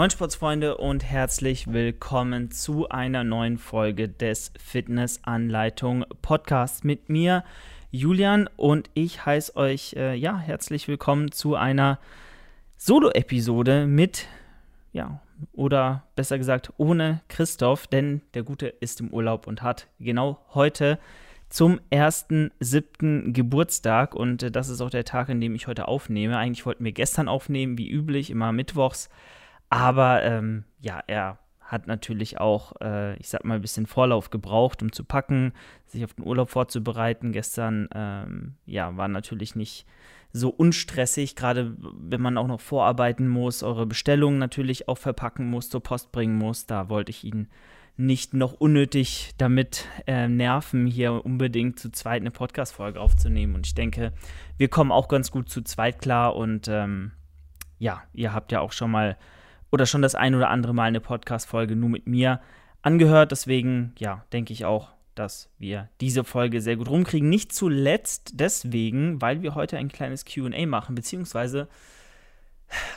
Moin Sportsfreunde und herzlich willkommen zu einer neuen Folge des Fitnessanleitung Podcasts mit mir, Julian, und ich heiße euch äh, ja herzlich willkommen zu einer Solo-Episode mit, ja, oder besser gesagt ohne Christoph, denn der Gute ist im Urlaub und hat genau heute zum 1.7. Geburtstag und äh, das ist auch der Tag, an dem ich heute aufnehme. Eigentlich wollten wir gestern aufnehmen, wie üblich, immer mittwochs. Aber ähm, ja, er hat natürlich auch, äh, ich sag mal, ein bisschen Vorlauf gebraucht, um zu packen, sich auf den Urlaub vorzubereiten. Gestern, ähm, ja, war natürlich nicht so unstressig, gerade wenn man auch noch vorarbeiten muss, eure Bestellungen natürlich auch verpacken muss, zur Post bringen muss. Da wollte ich ihn nicht noch unnötig damit äh, nerven, hier unbedingt zu zweit eine Podcast-Folge aufzunehmen. Und ich denke, wir kommen auch ganz gut zu zweit klar. Und ähm, ja, ihr habt ja auch schon mal oder schon das ein oder andere Mal eine Podcast-Folge nur mit mir angehört. Deswegen, ja, denke ich auch, dass wir diese Folge sehr gut rumkriegen. Nicht zuletzt deswegen, weil wir heute ein kleines QA machen, beziehungsweise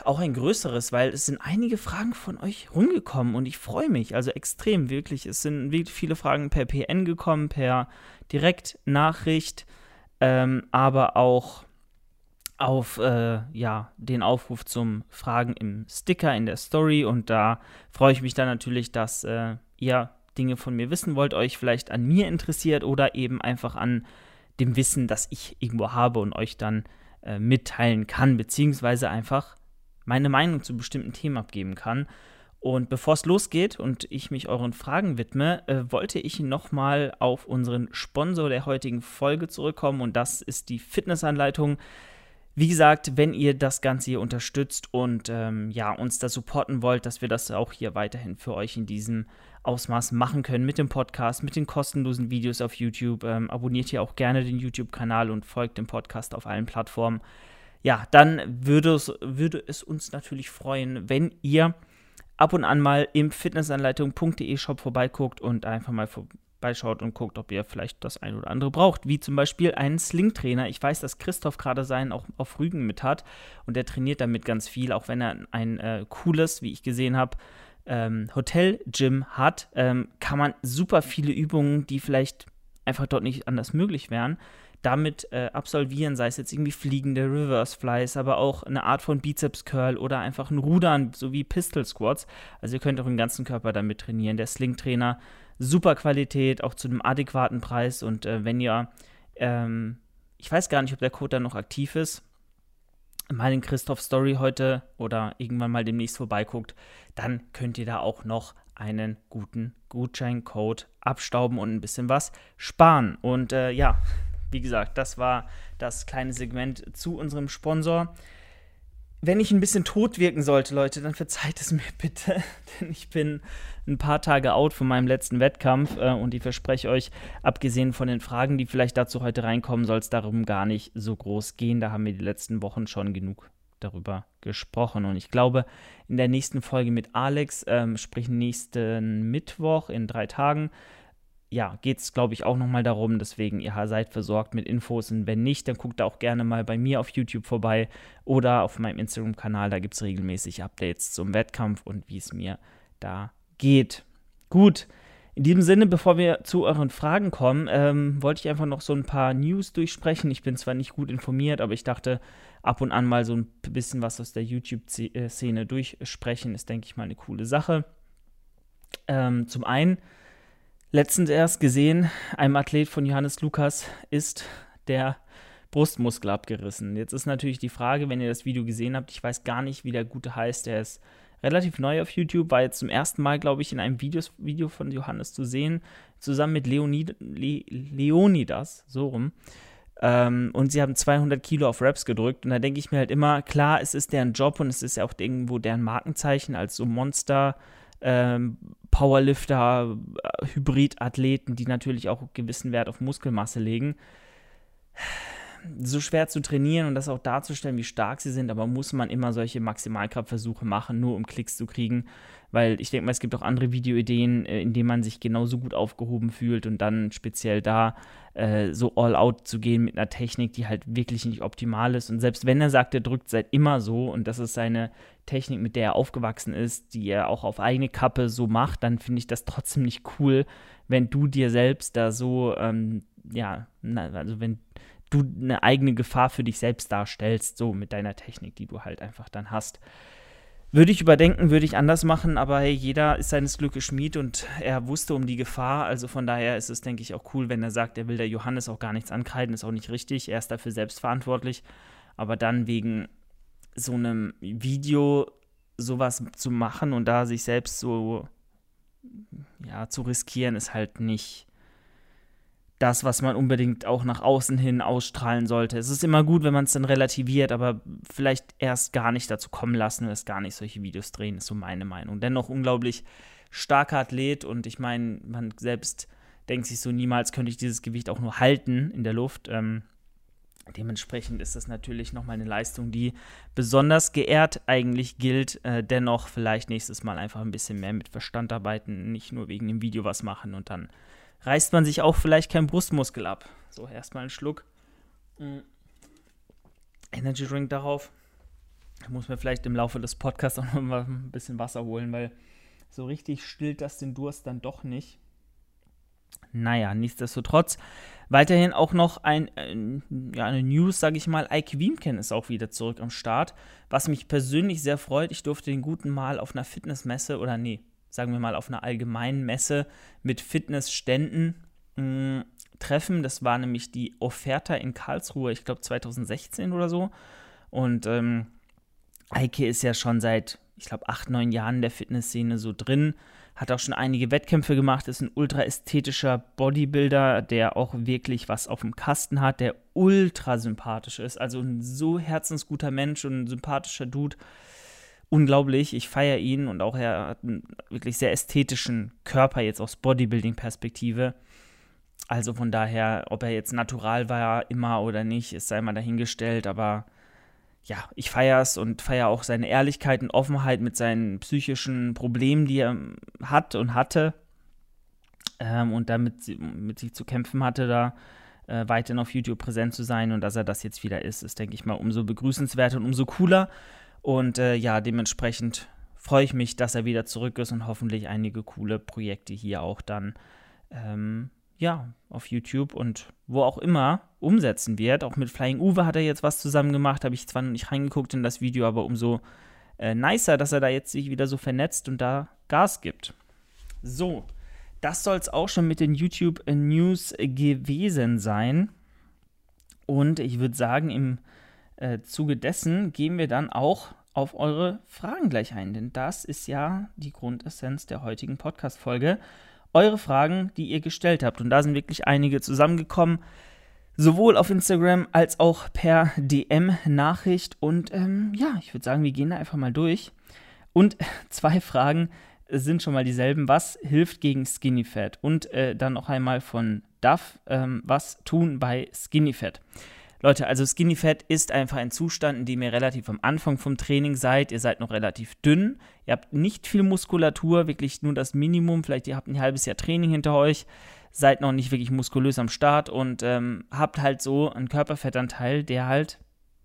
auch ein größeres, weil es sind einige Fragen von euch rumgekommen und ich freue mich, also extrem wirklich. Es sind viele Fragen per PN gekommen, per Direktnachricht, ähm, aber auch auf äh, ja, den Aufruf zum Fragen im Sticker in der Story und da freue ich mich dann natürlich, dass äh, ihr Dinge von mir wissen wollt, euch vielleicht an mir interessiert oder eben einfach an dem Wissen, das ich irgendwo habe und euch dann äh, mitteilen kann, beziehungsweise einfach meine Meinung zu bestimmten Themen abgeben kann. Und bevor es losgeht und ich mich euren Fragen widme, äh, wollte ich nochmal auf unseren Sponsor der heutigen Folge zurückkommen und das ist die Fitnessanleitung. Wie gesagt, wenn ihr das Ganze hier unterstützt und ähm, ja, uns da supporten wollt, dass wir das auch hier weiterhin für euch in diesem Ausmaß machen können mit dem Podcast, mit den kostenlosen Videos auf YouTube. Ähm, abonniert hier auch gerne den YouTube-Kanal und folgt dem Podcast auf allen Plattformen ja, dann würde es, würde es uns natürlich freuen, wenn ihr ab und an mal im fitnessanleitung.de Shop vorbeiguckt und einfach mal vorbeischaut und guckt, ob ihr vielleicht das ein oder andere braucht, wie zum Beispiel einen Sling-Trainer. Ich weiß, dass Christoph gerade seinen auch auf Rügen mit hat und er trainiert damit ganz viel, auch wenn er ein äh, cooles, wie ich gesehen habe, ähm, Hotel-Gym hat, ähm, kann man super viele Übungen, die vielleicht einfach dort nicht anders möglich wären, damit äh, absolvieren, sei es jetzt irgendwie fliegende Reverse Flies, aber auch eine Art von Bizeps Curl oder einfach ein Rudern sowie Pistol Squats. Also ihr könnt auch den ganzen Körper damit trainieren. Der Sling Trainer, super Qualität, auch zu einem adäquaten Preis und äh, wenn ihr, ähm, ich weiß gar nicht, ob der Code dann noch aktiv ist, mal in Christoph Story heute oder irgendwann mal demnächst vorbeiguckt, dann könnt ihr da auch noch einen guten Gutscheincode abstauben und ein bisschen was sparen. Und äh, ja, wie gesagt, das war das kleine Segment zu unserem Sponsor. Wenn ich ein bisschen tot wirken sollte, Leute, dann verzeiht es mir bitte, denn ich bin ein paar Tage out von meinem letzten Wettkampf äh, und ich verspreche euch, abgesehen von den Fragen, die vielleicht dazu heute reinkommen, soll es darum gar nicht so groß gehen. Da haben wir die letzten Wochen schon genug darüber gesprochen. Und ich glaube, in der nächsten Folge mit Alex, ähm, sprich nächsten Mittwoch in drei Tagen, ja, geht es, glaube ich, auch nochmal darum. Deswegen, ihr seid versorgt mit Infos. Und wenn nicht, dann guckt auch gerne mal bei mir auf YouTube vorbei oder auf meinem Instagram-Kanal. Da gibt es regelmäßig Updates zum Wettkampf und wie es mir da geht. Gut. In diesem Sinne, bevor wir zu euren Fragen kommen, ähm, wollte ich einfach noch so ein paar News durchsprechen. Ich bin zwar nicht gut informiert, aber ich dachte, ab und an mal so ein bisschen was aus der YouTube-Szene durchsprechen, ist, denke ich mal, eine coole Sache. Ähm, zum einen letztens erst gesehen, einem Athlet von Johannes Lukas ist der Brustmuskel abgerissen. Jetzt ist natürlich die Frage, wenn ihr das Video gesehen habt, ich weiß gar nicht, wie der Gute heißt, der ist relativ neu auf YouTube, war jetzt zum ersten Mal, glaube ich, in einem Videos, Video von Johannes zu sehen, zusammen mit Leonid, Le, Leonidas, so rum. Ähm, und sie haben 200 Kilo auf Raps gedrückt. Und da denke ich mir halt immer, klar, es ist deren Job und es ist ja auch irgendwo deren Markenzeichen als so Monster, ähm, Powerlifter, äh, Hybridathleten, die natürlich auch gewissen Wert auf Muskelmasse legen. So schwer zu trainieren und das auch darzustellen, wie stark sie sind, aber muss man immer solche Maximalkraftversuche machen, nur um Klicks zu kriegen, weil ich denke mal, es gibt auch andere Videoideen, äh, in denen man sich genauso gut aufgehoben fühlt und dann speziell da äh, so all out zu gehen mit einer Technik, die halt wirklich nicht optimal ist. Und selbst wenn er sagt, er drückt seit immer so und das ist seine Technik, mit der er aufgewachsen ist, die er auch auf eigene Kappe so macht, dann finde ich das trotzdem nicht cool, wenn du dir selbst da so, ähm, ja, na, also wenn du eine eigene Gefahr für dich selbst darstellst, so mit deiner Technik, die du halt einfach dann hast. Würde ich überdenken, würde ich anders machen, aber hey, jeder ist seines Glückes Schmied und er wusste um die Gefahr. Also von daher ist es, denke ich, auch cool, wenn er sagt, er will der Johannes auch gar nichts ankreiden, ist auch nicht richtig. Er ist dafür selbst verantwortlich. Aber dann wegen so einem Video sowas zu machen und da sich selbst so ja, zu riskieren, ist halt nicht, das, was man unbedingt auch nach außen hin ausstrahlen sollte. Es ist immer gut, wenn man es dann relativiert, aber vielleicht erst gar nicht dazu kommen lassen, erst gar nicht solche Videos drehen, ist so meine Meinung. Dennoch unglaublich starker Athlet und ich meine, man selbst denkt sich so, niemals könnte ich dieses Gewicht auch nur halten in der Luft. Ähm, dementsprechend ist das natürlich nochmal eine Leistung, die besonders geehrt eigentlich gilt. Äh, dennoch vielleicht nächstes Mal einfach ein bisschen mehr mit Verstand arbeiten, nicht nur wegen dem Video was machen und dann reißt man sich auch vielleicht keinen Brustmuskel ab. So, erstmal einen Schluck. Mm. Energy Drink darauf. Ich muss mir vielleicht im Laufe des Podcasts auch noch mal ein bisschen Wasser holen, weil so richtig stillt das den Durst dann doch nicht. Naja, nichtsdestotrotz. Weiterhin auch noch ein, äh, ja, eine News, sage ich mal. Ike Wiemken ist auch wieder zurück am Start. Was mich persönlich sehr freut. Ich durfte den guten Mal auf einer Fitnessmesse oder nee, sagen wir mal, auf einer allgemeinen Messe mit Fitnessständen mh, mm, treffen. Das war nämlich die Offerta in Karlsruhe, ich glaube 2016 oder so. Und ähm, Eike ist ja schon seit, ich glaube, acht, neun Jahren in der Fitnessszene so drin. Hat auch schon einige Wettkämpfe gemacht, ist ein ultra ästhetischer Bodybuilder, der auch wirklich was auf dem Kasten hat, der ultra sympathisch ist. Also ein so herzensguter Mensch und ein sympathischer Dude unglaublich. Ich feiere ihn und auch er hat einen wirklich sehr ästhetischen Körper jetzt aus Bodybuilding-Perspektive. Also von daher, ob er jetzt natural war immer oder nicht, ist sei mal dahingestellt, aber ja, ich feiere es und feiere auch seine Ehrlichkeit und Offenheit mit seinen psychischen Problemen, die er hat und hatte ähm, und damit mit sich zu kämpfen hatte, da äh, weiterhin auf YouTube präsent zu sein und dass er das jetzt wieder ist, ist, denke ich mal, umso begrüßenswerter und umso cooler. Und äh, ja, dementsprechend freue ich mich, dass er wieder zurück ist und hoffentlich einige coole Projekte hier auch dann ähm, ja, auf YouTube und wo auch immer umsetzen wird. Auch mit Flying Uwe hat er jetzt was zusammen gemacht, habe ich zwar noch nicht reingeguckt in das Video, aber umso äh, nicer, dass er da jetzt sich wieder so vernetzt und da Gas gibt. So, das soll es auch schon mit den YouTube News gewesen sein. Und ich würde sagen, im äh, Zuge dessen gehen wir dann auch auf eure Fragen gleich ein, denn das ist ja die Grundessenz der heutigen Podcast-Folge. Eure Fragen, die ihr gestellt habt. Und da sind wirklich einige zusammengekommen, sowohl auf Instagram als auch per DM-Nachricht. Und ähm, ja, ich würde sagen, wir gehen da einfach mal durch. Und zwei Fragen sind schon mal dieselben. Was hilft gegen Skinny Fat? Und äh, dann noch einmal von Duff, ähm, was tun bei Skinny Fat? Leute, also Skinny Fat ist einfach ein Zustand, in dem ihr relativ am Anfang vom Training seid. Ihr seid noch relativ dünn. Ihr habt nicht viel Muskulatur, wirklich nur das Minimum. Vielleicht ihr habt ein halbes Jahr Training hinter euch, seid noch nicht wirklich muskulös am Start und ähm, habt halt so einen Körperfettanteil, der halt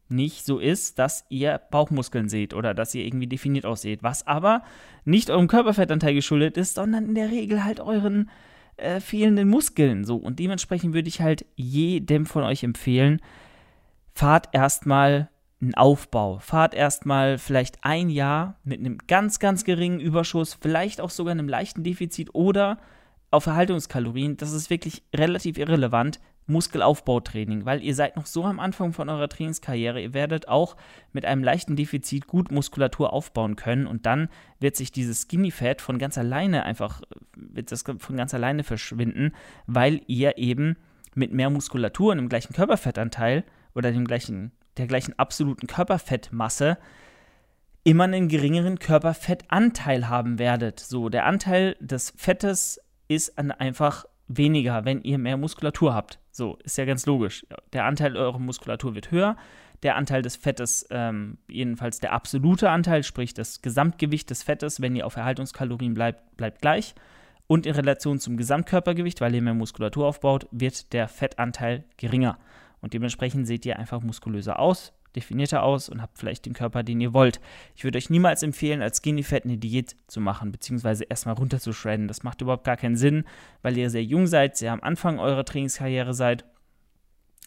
nicht so ist, dass ihr Bauchmuskeln seht oder dass ihr irgendwie definiert ausseht. Was aber nicht eurem Körperfettanteil geschuldet ist, sondern in der Regel halt euren äh, fehlenden Muskeln. So, und dementsprechend würde ich halt jedem von euch empfehlen, fahrt erstmal einen Aufbau. Fahrt erstmal vielleicht ein Jahr mit einem ganz, ganz geringen Überschuss, vielleicht auch sogar einem leichten Defizit oder auf Erhaltungskalorien. Das ist wirklich relativ irrelevant. Muskelaufbautraining, weil ihr seid noch so am Anfang von eurer Trainingskarriere. Ihr werdet auch mit einem leichten Defizit gut Muskulatur aufbauen können und dann wird sich dieses Skinny Fat von ganz alleine einfach, wird das von ganz alleine verschwinden, weil ihr eben mit mehr Muskulatur und dem gleichen Körperfettanteil oder dem gleichen, der gleichen absoluten Körperfettmasse immer einen geringeren Körperfettanteil haben werdet. So, der Anteil des Fettes ist einfach weniger, wenn ihr mehr Muskulatur habt. So, ist ja ganz logisch. Der Anteil eurer Muskulatur wird höher, der Anteil des Fettes, ähm, jedenfalls der absolute Anteil, sprich das Gesamtgewicht des Fettes, wenn ihr auf Erhaltungskalorien bleibt, bleibt gleich. Und in Relation zum Gesamtkörpergewicht, weil ihr mehr Muskulatur aufbaut, wird der Fettanteil geringer. Und dementsprechend seht ihr einfach muskulöser aus, definierter aus und habt vielleicht den Körper, den ihr wollt. Ich würde euch niemals empfehlen, als Skinny Fat eine Diät zu machen, beziehungsweise erstmal runter zu shredden. Das macht überhaupt gar keinen Sinn, weil ihr sehr jung seid, sehr am Anfang eurer Trainingskarriere seid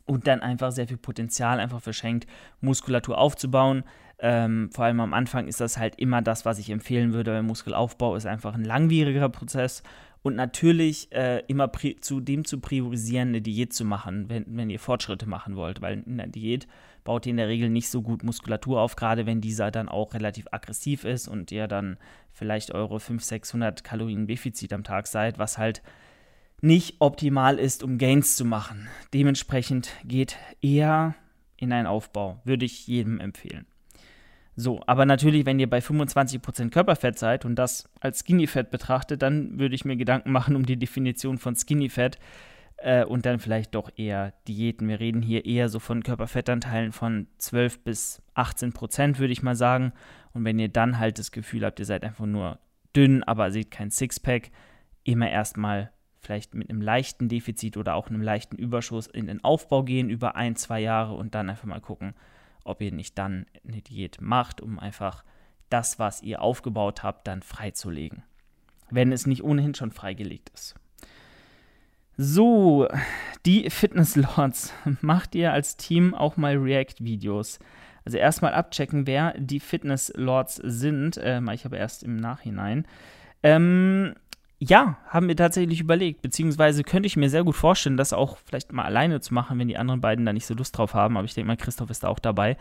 und dann einfach sehr viel Potenzial einfach verschenkt, Muskulatur aufzubauen. Ähm, vor allem am Anfang ist das halt immer das, was ich empfehlen würde, weil Muskelaufbau ist einfach ein langwieriger Prozess und natürlich äh, immer zu dem zu priorisieren, eine Diät zu machen, wenn, wenn ihr Fortschritte machen wollt, weil in der Diät baut ihr in der Regel nicht so gut Muskulatur auf, gerade wenn dieser dann auch relativ aggressiv ist und ihr dann vielleicht eure 500, 600 Kalorien Defizit am Tag seid, was halt nicht optimal ist, um Gains zu machen. Dementsprechend geht eher in einen Aufbau, würde ich jedem empfehlen. So, aber natürlich, wenn ihr bei 25% Körperfett seid und das als Skinny Fat betrachtet, dann würde ich mir Gedanken machen um die Definition von Skinny Fat äh, und dann vielleicht doch eher Diäten. Wir reden hier eher so von Körperfettanteilen von 12 bis 18%, würde ich mal sagen. Und wenn ihr dann halt das Gefühl habt, ihr seid einfach nur dünn, aber seht kein Sixpack, immer erstmal vielleicht mit einem leichten Defizit oder auch einem leichten Überschuss in den Aufbau gehen über ein, zwei Jahre und dann einfach mal gucken, ob ihr nicht dann eine Diät macht, um einfach das, was ihr aufgebaut habt, dann freizulegen. Wenn es nicht ohnehin schon freigelegt ist. So, die Fitness Lords. Macht ihr als Team auch mal React-Videos? Also erstmal abchecken, wer die Fitness Lords sind. Ähm, ich habe erst im Nachhinein. Ähm, ja, haben wir tatsächlich überlegt, beziehungsweise könnte ich mir sehr gut vorstellen, das auch vielleicht mal alleine zu machen, wenn die anderen beiden da nicht so Lust drauf haben. Aber ich denke mal, Christoph ist da auch dabei.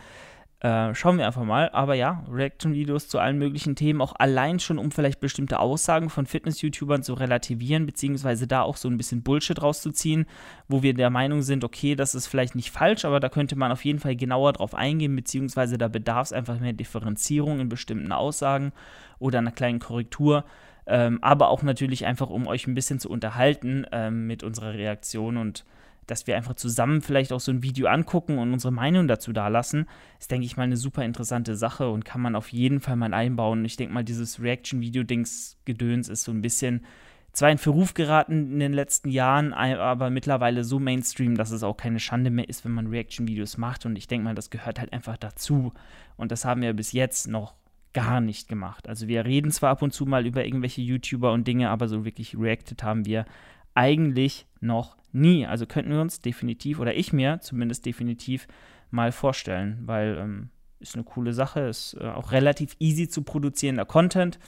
Äh, schauen wir einfach mal. Aber ja, Reaction-Videos zu allen möglichen Themen, auch allein schon, um vielleicht bestimmte Aussagen von Fitness-YouTubern zu relativieren, beziehungsweise da auch so ein bisschen Bullshit rauszuziehen, wo wir der Meinung sind, okay, das ist vielleicht nicht falsch, aber da könnte man auf jeden Fall genauer drauf eingehen, beziehungsweise da bedarf es einfach mehr Differenzierung in bestimmten Aussagen oder einer kleinen Korrektur ähm, aber auch natürlich einfach, um euch ein bisschen zu unterhalten ähm, mit unserer Reaktion und dass wir einfach zusammen vielleicht auch so ein Video angucken und unsere Meinung dazu dalassen, ist, denke ich mal, eine super interessante Sache und kann man auf jeden Fall mal einbauen. Ich denke mal, dieses Reaction-Video-Dings-Gedöns ist so ein bisschen zwar in Verruf geraten in den letzten Jahren, aber mittlerweile so Mainstream, dass es auch keine Schande mehr ist, wenn man Reaction-Videos macht. Und ich denke mal, das gehört halt einfach dazu. Und das haben wir bis jetzt noch gar nicht gemacht. Also wir reden zwar ab und zu mal über irgendwelche YouTuber und Dinge, aber so wirklich reacted haben wir eigentlich noch nie. Also könnten wir uns definitiv, oder ich mir zumindest definitiv mal vorstellen, weil ähm, ist eine coole Sache, ist äh, auch relativ easy zu produzierender Content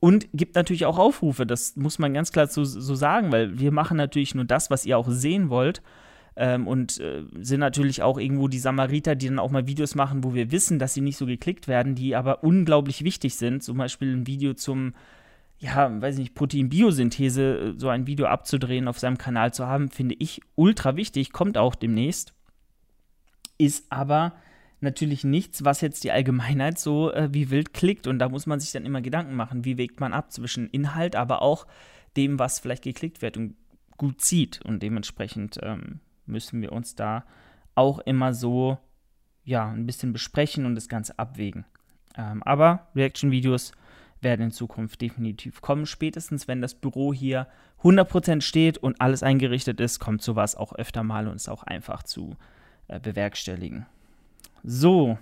und gibt natürlich auch Aufrufe, das muss man ganz klar so, so sagen, weil wir machen natürlich nur das, was ihr auch sehen wollt ähm, und äh, sind natürlich auch irgendwo die Samariter, die dann auch mal Videos machen, wo wir wissen, dass sie nicht so geklickt werden, die aber unglaublich wichtig sind. Zum Beispiel ein Video zum, ja, weiß nicht, Protein-Biosynthese, äh, so ein Video abzudrehen, auf seinem Kanal zu haben, finde ich ultra wichtig, kommt auch demnächst. Ist aber natürlich nichts, was jetzt die Allgemeinheit so äh, wie wild klickt. Und da muss man sich dann immer Gedanken machen, wie wägt man ab zwischen Inhalt, aber auch dem, was vielleicht geklickt wird und gut zieht. Und dementsprechend ähm, müssen wir uns da auch immer so ja, ein bisschen besprechen und das Ganze abwägen. Ähm, aber Reaction-Videos werden in Zukunft definitiv kommen. Spätestens, wenn das Büro hier 100% steht und alles eingerichtet ist, kommt sowas auch öfter mal und ist auch einfach zu äh, bewerkstelligen. So.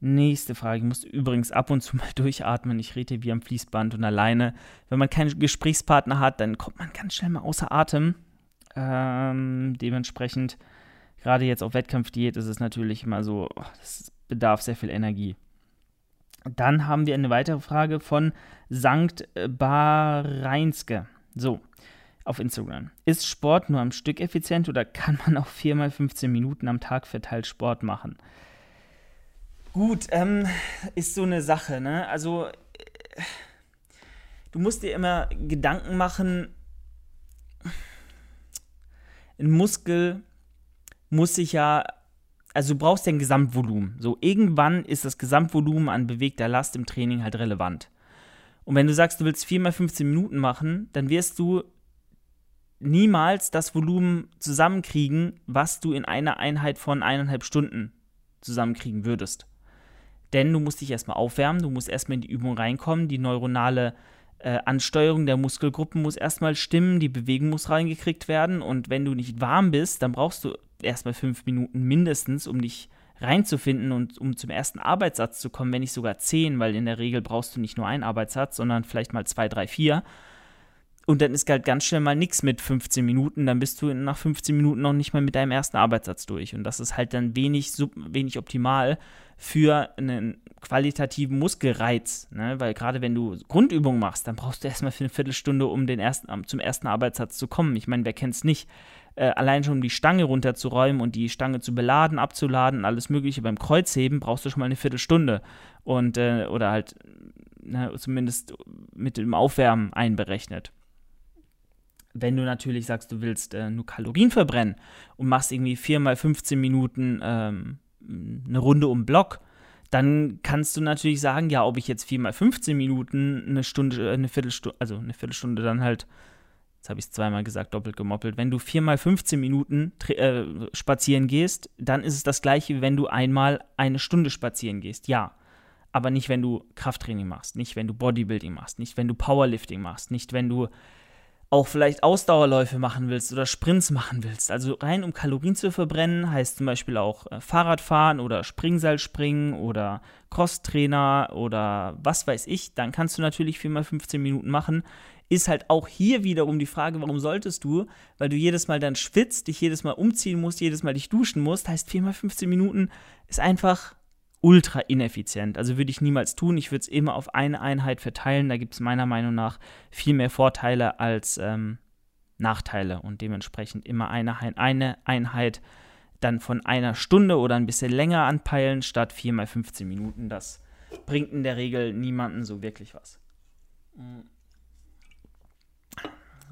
Nächste Frage. Ich muss übrigens ab und zu mal durchatmen. Ich rede wie am Fließband und alleine. Wenn man keinen Gesprächspartner hat, dann kommt man ganz schnell mal außer Atem. Ähm, dementsprechend, gerade jetzt auf Wettkampfdiät ist es natürlich immer so, oh, das bedarf sehr viel Energie. Dann haben wir eine weitere Frage von Sankt Bareinske. So, auf Instagram. Ist Sport nur am Stück effizient oder kann man auch viermal 15 Minuten am Tag verteilt Sport machen? Gut, ähm, ist so eine Sache, ne? Also, du musst dir immer Gedanken machen, ein Muskel muss sich ja, also du brauchst ja ein Gesamtvolumen. So, irgendwann ist das Gesamtvolumen an bewegter Last im Training halt relevant. Und wenn du sagst, du willst 4 mal 15 Minuten machen, dann wirst du niemals das Volumen zusammenkriegen, was du in einer Einheit von eineinhalb Stunden zusammenkriegen würdest. Denn du musst dich erstmal aufwärmen, du musst erstmal in die Übung reinkommen, die neuronale äh, Ansteuerung der Muskelgruppen muss erstmal stimmen, die Bewegung muss reingekriegt werden und wenn du nicht warm bist, dann brauchst du erstmal fünf Minuten mindestens, um dich reinzufinden und um zum ersten Arbeitssatz zu kommen, wenn nicht sogar zehn, weil in der Regel brauchst du nicht nur einen Arbeitssatz, sondern vielleicht mal zwei, drei, vier. Und dann ist halt ganz schnell mal nichts mit 15 Minuten. Dann bist du nach 15 Minuten noch nicht mal mit deinem ersten Arbeitssatz durch. Und das ist halt dann wenig, wenig optimal für einen qualitativen Muskelreiz. Ne? Weil gerade wenn du Grundübungen machst, dann brauchst du erstmal für eine Viertelstunde, um den ersten, zum ersten Arbeitssatz zu kommen. Ich meine, wer kennt es nicht? Äh, allein schon um die Stange runterzuräumen und die Stange zu beladen, abzuladen, alles Mögliche beim Kreuzheben, brauchst du schon mal eine Viertelstunde. Und, äh, oder halt, ne, zumindest mit dem Aufwärmen einberechnet. Wenn du natürlich sagst, du willst äh, nur Kalorien verbrennen und machst irgendwie 4 mal 15 Minuten ähm, eine Runde um Block, dann kannst du natürlich sagen, ja, ob ich jetzt 4 mal 15 Minuten eine Stunde, äh, eine Viertelstunde, also eine Viertelstunde dann halt, jetzt habe ich es zweimal gesagt, doppelt gemoppelt, wenn du 4 mal 15 Minuten äh, spazieren gehst, dann ist es das gleiche, wie wenn du einmal eine Stunde spazieren gehst. Ja. Aber nicht, wenn du Krafttraining machst, nicht, wenn du Bodybuilding machst, nicht, wenn du Powerlifting machst, nicht, wenn du auch vielleicht Ausdauerläufe machen willst oder Sprints machen willst, also rein um Kalorien zu verbrennen, heißt zum Beispiel auch äh, Fahrradfahren oder Springseilspringen oder Crosstrainer oder was weiß ich, dann kannst du natürlich 4 mal 15 Minuten machen. Ist halt auch hier wiederum die Frage, warum solltest du? Weil du jedes Mal dann schwitzt, dich jedes Mal umziehen musst, jedes Mal dich duschen musst. Heißt, 4 mal 15 Minuten ist einfach ultra ineffizient. Also würde ich niemals tun. Ich würde es immer auf eine Einheit verteilen. Da gibt es meiner Meinung nach viel mehr Vorteile als ähm, Nachteile und dementsprechend immer eine, eine Einheit dann von einer Stunde oder ein bisschen länger anpeilen statt 4 mal 15 Minuten. Das bringt in der Regel niemanden so wirklich was.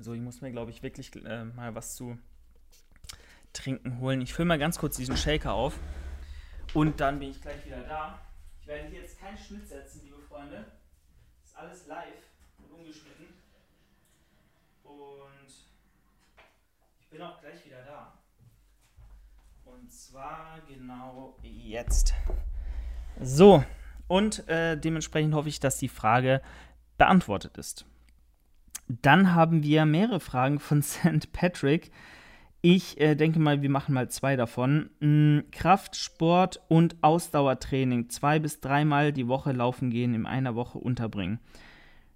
So, ich muss mir, glaube ich, wirklich äh, mal was zu trinken holen. Ich fülle mal ganz kurz diesen Shaker auf. Und dann bin ich gleich wieder da. Ich werde hier jetzt keinen Schnitt setzen, liebe Freunde. Das ist alles live und ungeschnitten. Und ich bin auch gleich wieder da. Und zwar genau jetzt. So, und äh, dementsprechend hoffe ich, dass die Frage beantwortet ist. Dann haben wir mehrere Fragen von St. Patrick. Ich äh, denke mal, wir machen mal zwei davon. Mhm, Kraftsport und Ausdauertraining. Zwei bis dreimal die Woche laufen gehen, in einer Woche unterbringen.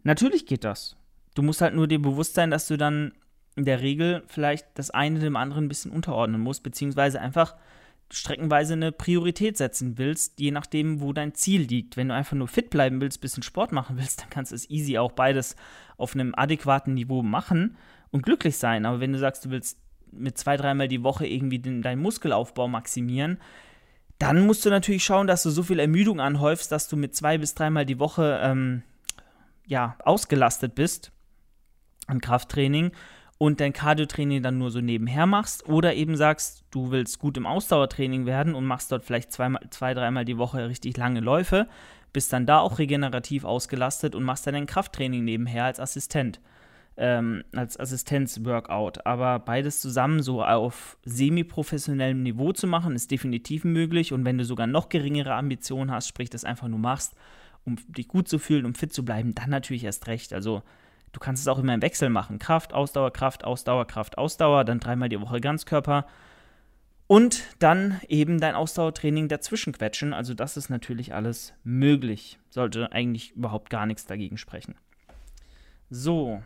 Natürlich geht das. Du musst halt nur dir bewusst sein, dass du dann in der Regel vielleicht das eine dem anderen ein bisschen unterordnen musst, beziehungsweise einfach streckenweise eine Priorität setzen willst, je nachdem, wo dein Ziel liegt. Wenn du einfach nur fit bleiben willst, bisschen Sport machen willst, dann kannst du es easy auch beides auf einem adäquaten Niveau machen und glücklich sein. Aber wenn du sagst, du willst mit zwei, dreimal die Woche irgendwie den, deinen Muskelaufbau maximieren, dann musst du natürlich schauen, dass du so viel Ermüdung anhäufst, dass du mit zwei bis dreimal die Woche ähm, ja, ausgelastet bist an Krafttraining und dein Cardiotraining dann nur so nebenher machst oder eben sagst, du willst gut im Ausdauertraining werden und machst dort vielleicht zweimal, zwei, dreimal die Woche richtig lange Läufe, bist dann da auch regenerativ ausgelastet und machst dann dein Krafttraining nebenher als Assistent ähm, als Assistenz-Workout. Aber beides zusammen so auf semi-professionellem Niveau zu machen, ist definitiv möglich. Und wenn du sogar noch geringere Ambitionen hast, sprich das einfach nur machst, um dich gut zu fühlen, um fit zu bleiben, dann natürlich erst recht. Also du kannst es auch immer im Wechsel machen. Kraft, Ausdauer, Kraft, Ausdauer, Kraft, Ausdauer, dann dreimal die Woche Ganzkörper. Und dann eben dein Ausdauertraining dazwischen quetschen. Also das ist natürlich alles möglich. Sollte eigentlich überhaupt gar nichts dagegen sprechen. So,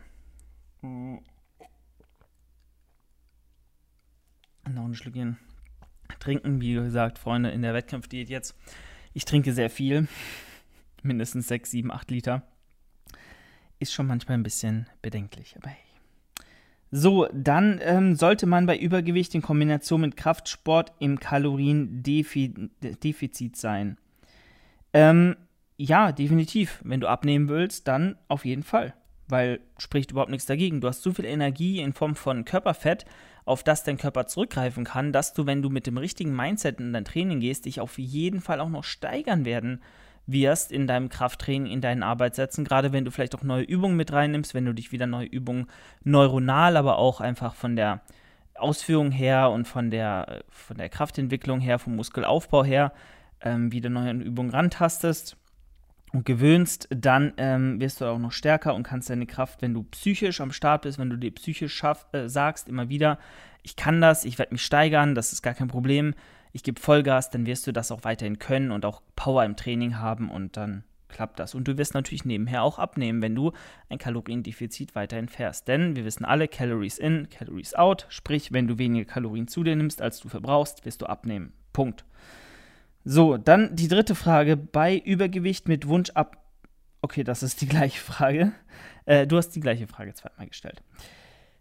noch ein Schlückchen trinken. Wie gesagt, Freunde, in der Wettkampfdiät jetzt. Ich trinke sehr viel. Mindestens 6, 7, 8 Liter. Ist schon manchmal ein bisschen bedenklich, aber hey. So, dann ähm, sollte man bei Übergewicht in Kombination mit Kraftsport im Kaloriendefizit sein. Ähm, ja, definitiv. Wenn du abnehmen willst, dann auf jeden Fall weil spricht überhaupt nichts dagegen. Du hast so viel Energie in Form von Körperfett, auf das dein Körper zurückgreifen kann, dass du, wenn du mit dem richtigen Mindset in dein Training gehst, dich auf jeden Fall auch noch steigern werden wirst in deinem Krafttraining, in deinen Arbeitssätzen, gerade wenn du vielleicht auch neue Übungen mit reinnimmst, wenn du dich wieder neue Übungen neuronal, aber auch einfach von der Ausführung her und von der, von der Kraftentwicklung her, vom Muskelaufbau her, ähm, wieder neue Übungen rantastest und gewöhnst, dann ähm, wirst du auch noch stärker und kannst deine Kraft, wenn du psychisch am Start bist, wenn du dir psychisch schaff, äh, sagst, immer wieder, ich kann das, ich werde mich steigern, das ist gar kein Problem, ich gebe Vollgas, dann wirst du das auch weiterhin können und auch Power im Training haben und dann klappt das. Und du wirst natürlich nebenher auch abnehmen, wenn du ein Kaloriendefizit weiterhin fährst. Denn wir wissen alle, Calories in, Calories out, sprich, wenn du weniger Kalorien zu dir nimmst, als du verbrauchst, wirst du abnehmen. Punkt. So, dann die dritte Frage. Bei Übergewicht mit Wunsch ab. Okay, das ist die gleiche Frage. Äh, du hast die gleiche Frage zweimal gestellt.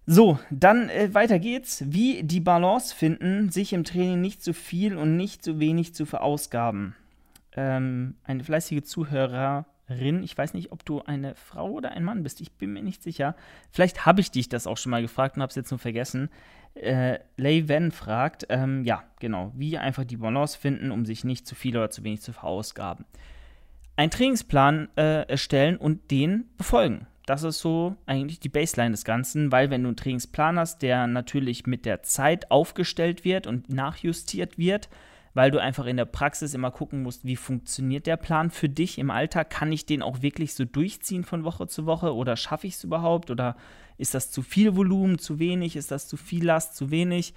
So, dann äh, weiter geht's. Wie die Balance finden, sich im Training nicht zu viel und nicht zu wenig zu verausgaben. Ähm, eine fleißige Zuhörerin, ich weiß nicht, ob du eine Frau oder ein Mann bist, ich bin mir nicht sicher. Vielleicht habe ich dich das auch schon mal gefragt und habe es jetzt nur vergessen. Äh, Lei Wen fragt, ähm, ja, genau, wie einfach die Balance finden, um sich nicht zu viel oder zu wenig zu verausgaben. Ein Trainingsplan äh, erstellen und den befolgen. Das ist so eigentlich die Baseline des Ganzen, weil wenn du einen Trainingsplan hast, der natürlich mit der Zeit aufgestellt wird und nachjustiert wird, weil du einfach in der Praxis immer gucken musst, wie funktioniert der Plan für dich im Alltag? Kann ich den auch wirklich so durchziehen von Woche zu Woche oder schaffe ich es überhaupt? Oder ist das zu viel Volumen, zu wenig? Ist das zu viel Last, zu wenig?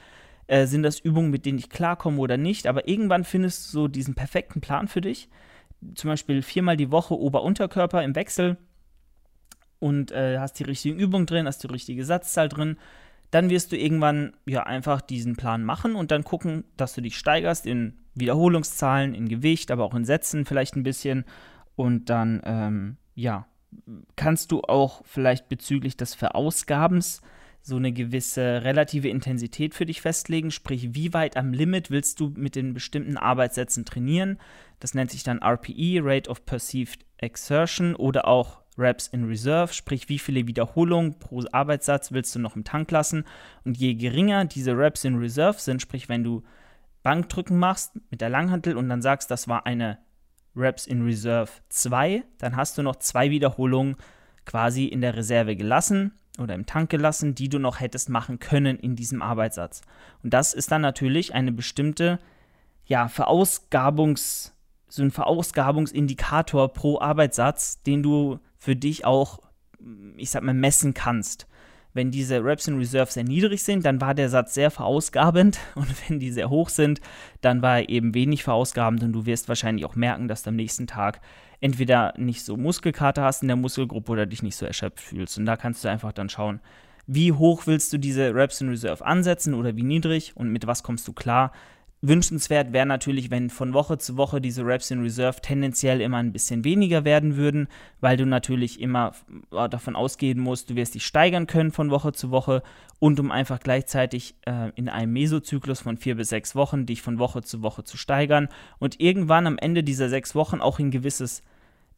Äh, sind das Übungen, mit denen ich klarkomme oder nicht? Aber irgendwann findest du so diesen perfekten Plan für dich. Zum Beispiel viermal die Woche Ober-Unterkörper im Wechsel und äh, hast die richtigen Übungen drin, hast die richtige Satzzahl drin dann wirst du irgendwann ja einfach diesen Plan machen und dann gucken, dass du dich steigerst in Wiederholungszahlen, in Gewicht, aber auch in Sätzen vielleicht ein bisschen. Und dann, ähm, ja, kannst du auch vielleicht bezüglich des Verausgabens so eine gewisse relative Intensität für dich festlegen, sprich, wie weit am Limit willst du mit den bestimmten Arbeitssätzen trainieren. Das nennt sich dann RPE, Rate of Perceived Exertion oder auch Reps in Reserve, sprich wie viele Wiederholungen pro Arbeitssatz willst du noch im Tank lassen. Und je geringer diese Reps in Reserve sind, sprich wenn du Bankdrücken machst mit der Langhantel und dann sagst, das war eine Reps in Reserve 2, dann hast du noch zwei Wiederholungen quasi in der Reserve gelassen oder im Tank gelassen, die du noch hättest machen können in diesem Arbeitssatz. Und das ist dann natürlich eine bestimmte ja, Verausgabungs, so ein Verausgabungsindikator pro Arbeitssatz, den du für dich auch, ich sag mal, messen kannst. Wenn diese Reps in Reserve sehr niedrig sind, dann war der Satz sehr verausgabend und wenn die sehr hoch sind, dann war er eben wenig verausgabend und du wirst wahrscheinlich auch merken, dass du am nächsten Tag entweder nicht so Muskelkater hast in der Muskelgruppe oder dich nicht so erschöpft fühlst. Und da kannst du einfach dann schauen, wie hoch willst du diese Reps in Reserve ansetzen oder wie niedrig und mit was kommst du klar. Wünschenswert wäre natürlich, wenn von Woche zu Woche diese Reps in Reserve tendenziell immer ein bisschen weniger werden würden, weil du natürlich immer äh, davon ausgehen musst, du wirst dich steigern können von Woche zu Woche und um einfach gleichzeitig äh, in einem Mesozyklus von vier bis sechs Wochen dich von Woche zu Woche zu steigern und irgendwann am Ende dieser sechs Wochen auch ein gewisses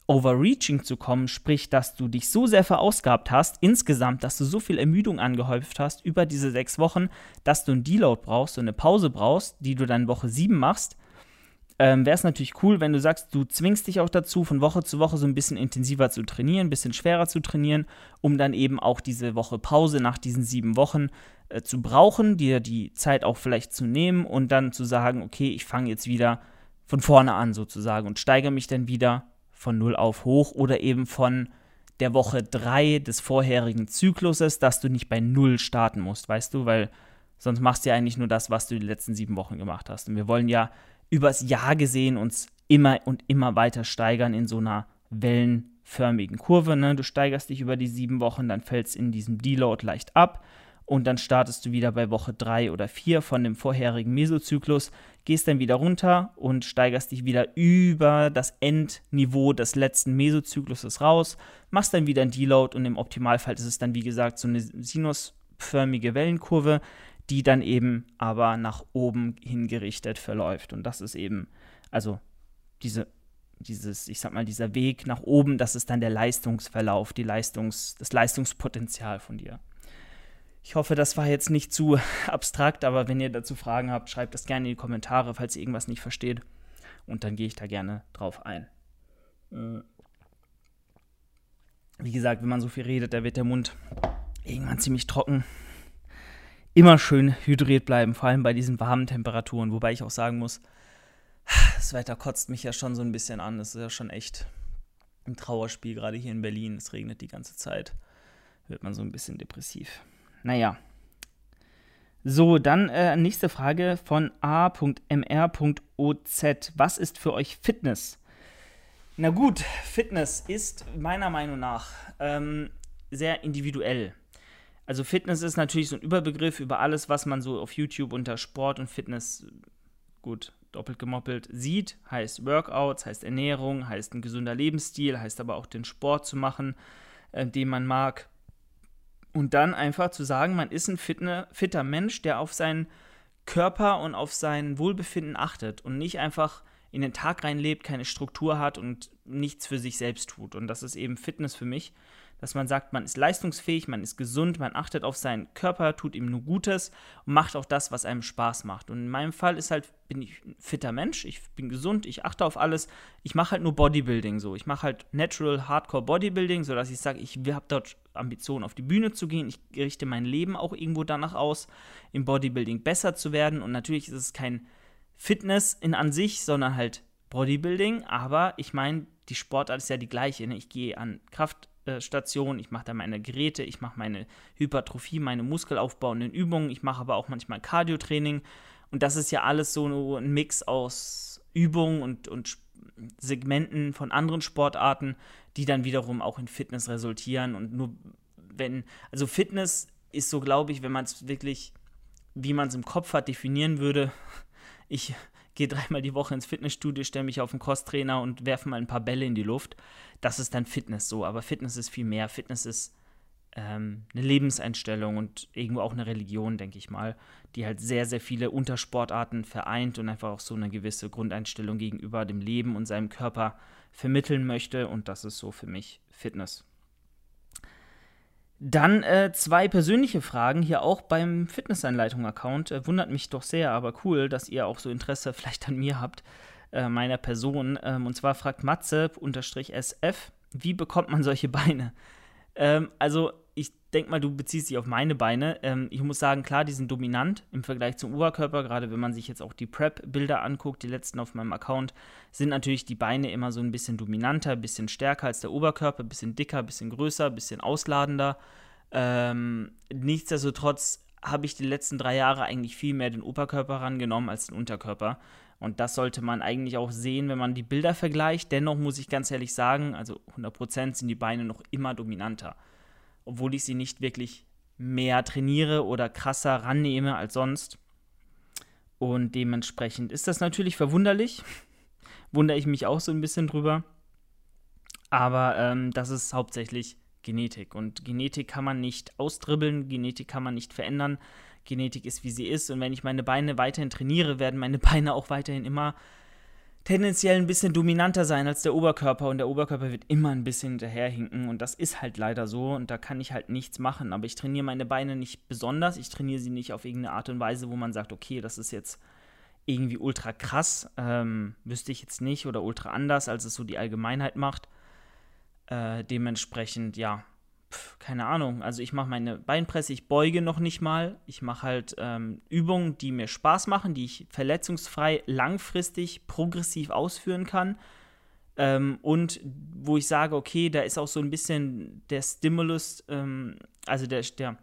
Overreaching zu kommen, sprich, dass du dich so sehr verausgabt hast, insgesamt, dass du so viel Ermüdung angehäuft hast über diese sechs Wochen, dass du einen Deload brauchst, so eine Pause brauchst, die du dann Woche sieben machst, ähm, wäre es natürlich cool, wenn du sagst, du zwingst dich auch dazu, von Woche zu Woche so ein bisschen intensiver zu trainieren, ein bisschen schwerer zu trainieren, um dann eben auch diese Woche Pause nach diesen sieben Wochen äh, zu brauchen, dir die Zeit auch vielleicht zu nehmen und dann zu sagen, okay, ich fange jetzt wieder von vorne an sozusagen und steigere mich dann wieder von 0 auf hoch oder eben von der Woche 3 des vorherigen Zykluses, dass du nicht bei 0 starten musst, weißt du, weil sonst machst du ja eigentlich nur das, was du die letzten sieben Wochen gemacht hast. Und wir wollen ja übers Jahr gesehen uns immer und immer weiter steigern in so einer wellenförmigen Kurve. Ne? Du steigerst dich über die sieben Wochen, dann fällst in diesem Deload leicht ab und dann startest du wieder bei Woche 3 oder 4 von dem vorherigen Mesozyklus, gehst dann wieder runter und steigerst dich wieder über das Endniveau des letzten Mesozykluses raus, machst dann wieder ein Deload und im Optimalfall ist es dann, wie gesagt, so eine sinusförmige Wellenkurve, die dann eben aber nach oben hingerichtet verläuft. Und das ist eben, also diese dieses, ich sag mal, dieser Weg nach oben, das ist dann der Leistungsverlauf, die Leistungs, das Leistungspotenzial von dir. Ich hoffe, das war jetzt nicht zu abstrakt, aber wenn ihr dazu Fragen habt, schreibt das gerne in die Kommentare, falls ihr irgendwas nicht versteht. Und dann gehe ich da gerne drauf ein. Äh, wie gesagt, wenn man so viel redet, da wird der Mund irgendwann ziemlich trocken. Immer schön hydriert bleiben, vor allem bei diesen warmen Temperaturen. Wobei ich auch sagen muss, das Wetter kotzt mich ja schon so ein bisschen an. Das ist ja schon echt ein Trauerspiel, gerade hier in Berlin. Es regnet die ganze Zeit. Wird man so ein bisschen depressiv. Naja. So, dann äh, nächste Frage von a.mr.oz. Was ist für euch Fitness? Na gut, Fitness ist meiner Meinung nach ähm, sehr individuell. Also Fitness ist natürlich so ein Überbegriff über alles, was man so auf YouTube unter Sport und Fitness gut doppelt gemoppelt sieht. Heißt Workouts, heißt Ernährung, heißt ein gesunder Lebensstil, heißt aber auch den Sport zu machen, äh, den man mag. Und dann einfach zu sagen, man ist ein fitne, fitter Mensch, der auf seinen Körper und auf sein Wohlbefinden achtet und nicht einfach in den Tag reinlebt, keine Struktur hat und nichts für sich selbst tut. Und das ist eben Fitness für mich, dass man sagt, man ist leistungsfähig, man ist gesund, man achtet auf seinen Körper, tut ihm nur Gutes und macht auch das, was einem Spaß macht. Und in meinem Fall ist halt, bin ich ein fitter Mensch, ich bin gesund, ich achte auf alles. Ich mache halt nur Bodybuilding so. Ich mache halt Natural Hardcore Bodybuilding, sodass ich sage, ich habe dort Ambitionen, auf die Bühne zu gehen. Ich richte mein Leben auch irgendwo danach aus, im Bodybuilding besser zu werden. Und natürlich ist es kein Fitness in an sich, sondern halt Bodybuilding. Aber ich meine, die Sportart ist ja die gleiche. Ne? Ich gehe an Kraftstationen, ich mache da meine Geräte, ich mache meine Hypertrophie, meine muskelaufbauenden Übungen, ich mache aber auch manchmal Cardiotraining. Und das ist ja alles so ein Mix aus Übungen und, und Segmenten von anderen Sportarten, die dann wiederum auch in Fitness resultieren. Und nur wenn, also Fitness ist so, glaube ich, wenn man es wirklich, wie man es im Kopf hat, definieren würde, ich gehe dreimal die Woche ins Fitnessstudio, stelle mich auf den Crosstrainer und werfe mal ein paar Bälle in die Luft. Das ist dann Fitness so. Aber Fitness ist viel mehr. Fitness ist ähm, eine Lebenseinstellung und irgendwo auch eine Religion, denke ich mal, die halt sehr, sehr viele Untersportarten vereint und einfach auch so eine gewisse Grundeinstellung gegenüber dem Leben und seinem Körper vermitteln möchte. Und das ist so für mich Fitness. Dann äh, zwei persönliche Fragen hier auch beim Fitnessanleitung-Account. Äh, wundert mich doch sehr, aber cool, dass ihr auch so Interesse vielleicht an mir habt, äh, meiner Person. Ähm, und zwar fragt Matze-SF, wie bekommt man solche Beine? Ähm, also ich denke mal, du beziehst dich auf meine Beine. Ähm, ich muss sagen, klar, die sind dominant im Vergleich zum Oberkörper. Gerade wenn man sich jetzt auch die Prep-Bilder anguckt, die letzten auf meinem Account, sind natürlich die Beine immer so ein bisschen dominanter, ein bisschen stärker als der Oberkörper, ein bisschen dicker, ein bisschen größer, ein bisschen ausladender. Ähm, nichtsdestotrotz habe ich die letzten drei Jahre eigentlich viel mehr den Oberkörper rangenommen als den Unterkörper. Und das sollte man eigentlich auch sehen, wenn man die Bilder vergleicht. Dennoch muss ich ganz ehrlich sagen, also 100% sind die Beine noch immer dominanter obwohl ich sie nicht wirklich mehr trainiere oder krasser rannehme als sonst. Und dementsprechend ist das natürlich verwunderlich. Wundere ich mich auch so ein bisschen drüber. Aber ähm, das ist hauptsächlich Genetik. Und Genetik kann man nicht austribbeln, Genetik kann man nicht verändern. Genetik ist, wie sie ist. Und wenn ich meine Beine weiterhin trainiere, werden meine Beine auch weiterhin immer tendenziell ein bisschen dominanter sein als der Oberkörper. Und der Oberkörper wird immer ein bisschen hinterherhinken. Und das ist halt leider so. Und da kann ich halt nichts machen. Aber ich trainiere meine Beine nicht besonders, ich trainiere sie nicht auf irgendeine Art und Weise, wo man sagt, okay, das ist jetzt irgendwie ultra krass, ähm, wüsste ich jetzt nicht, oder ultra anders, als es so die Allgemeinheit macht. Äh, dementsprechend, ja, pf, keine Ahnung. Also ich mache meine Beinpresse, ich beuge noch nicht mal. Ich mache halt ähm, Übungen, die mir Spaß machen, die ich verletzungsfrei, langfristig, progressiv ausführen kann. Ähm, und wo ich sage, okay, da ist auch so ein bisschen der Stimulus, ähm, also der, der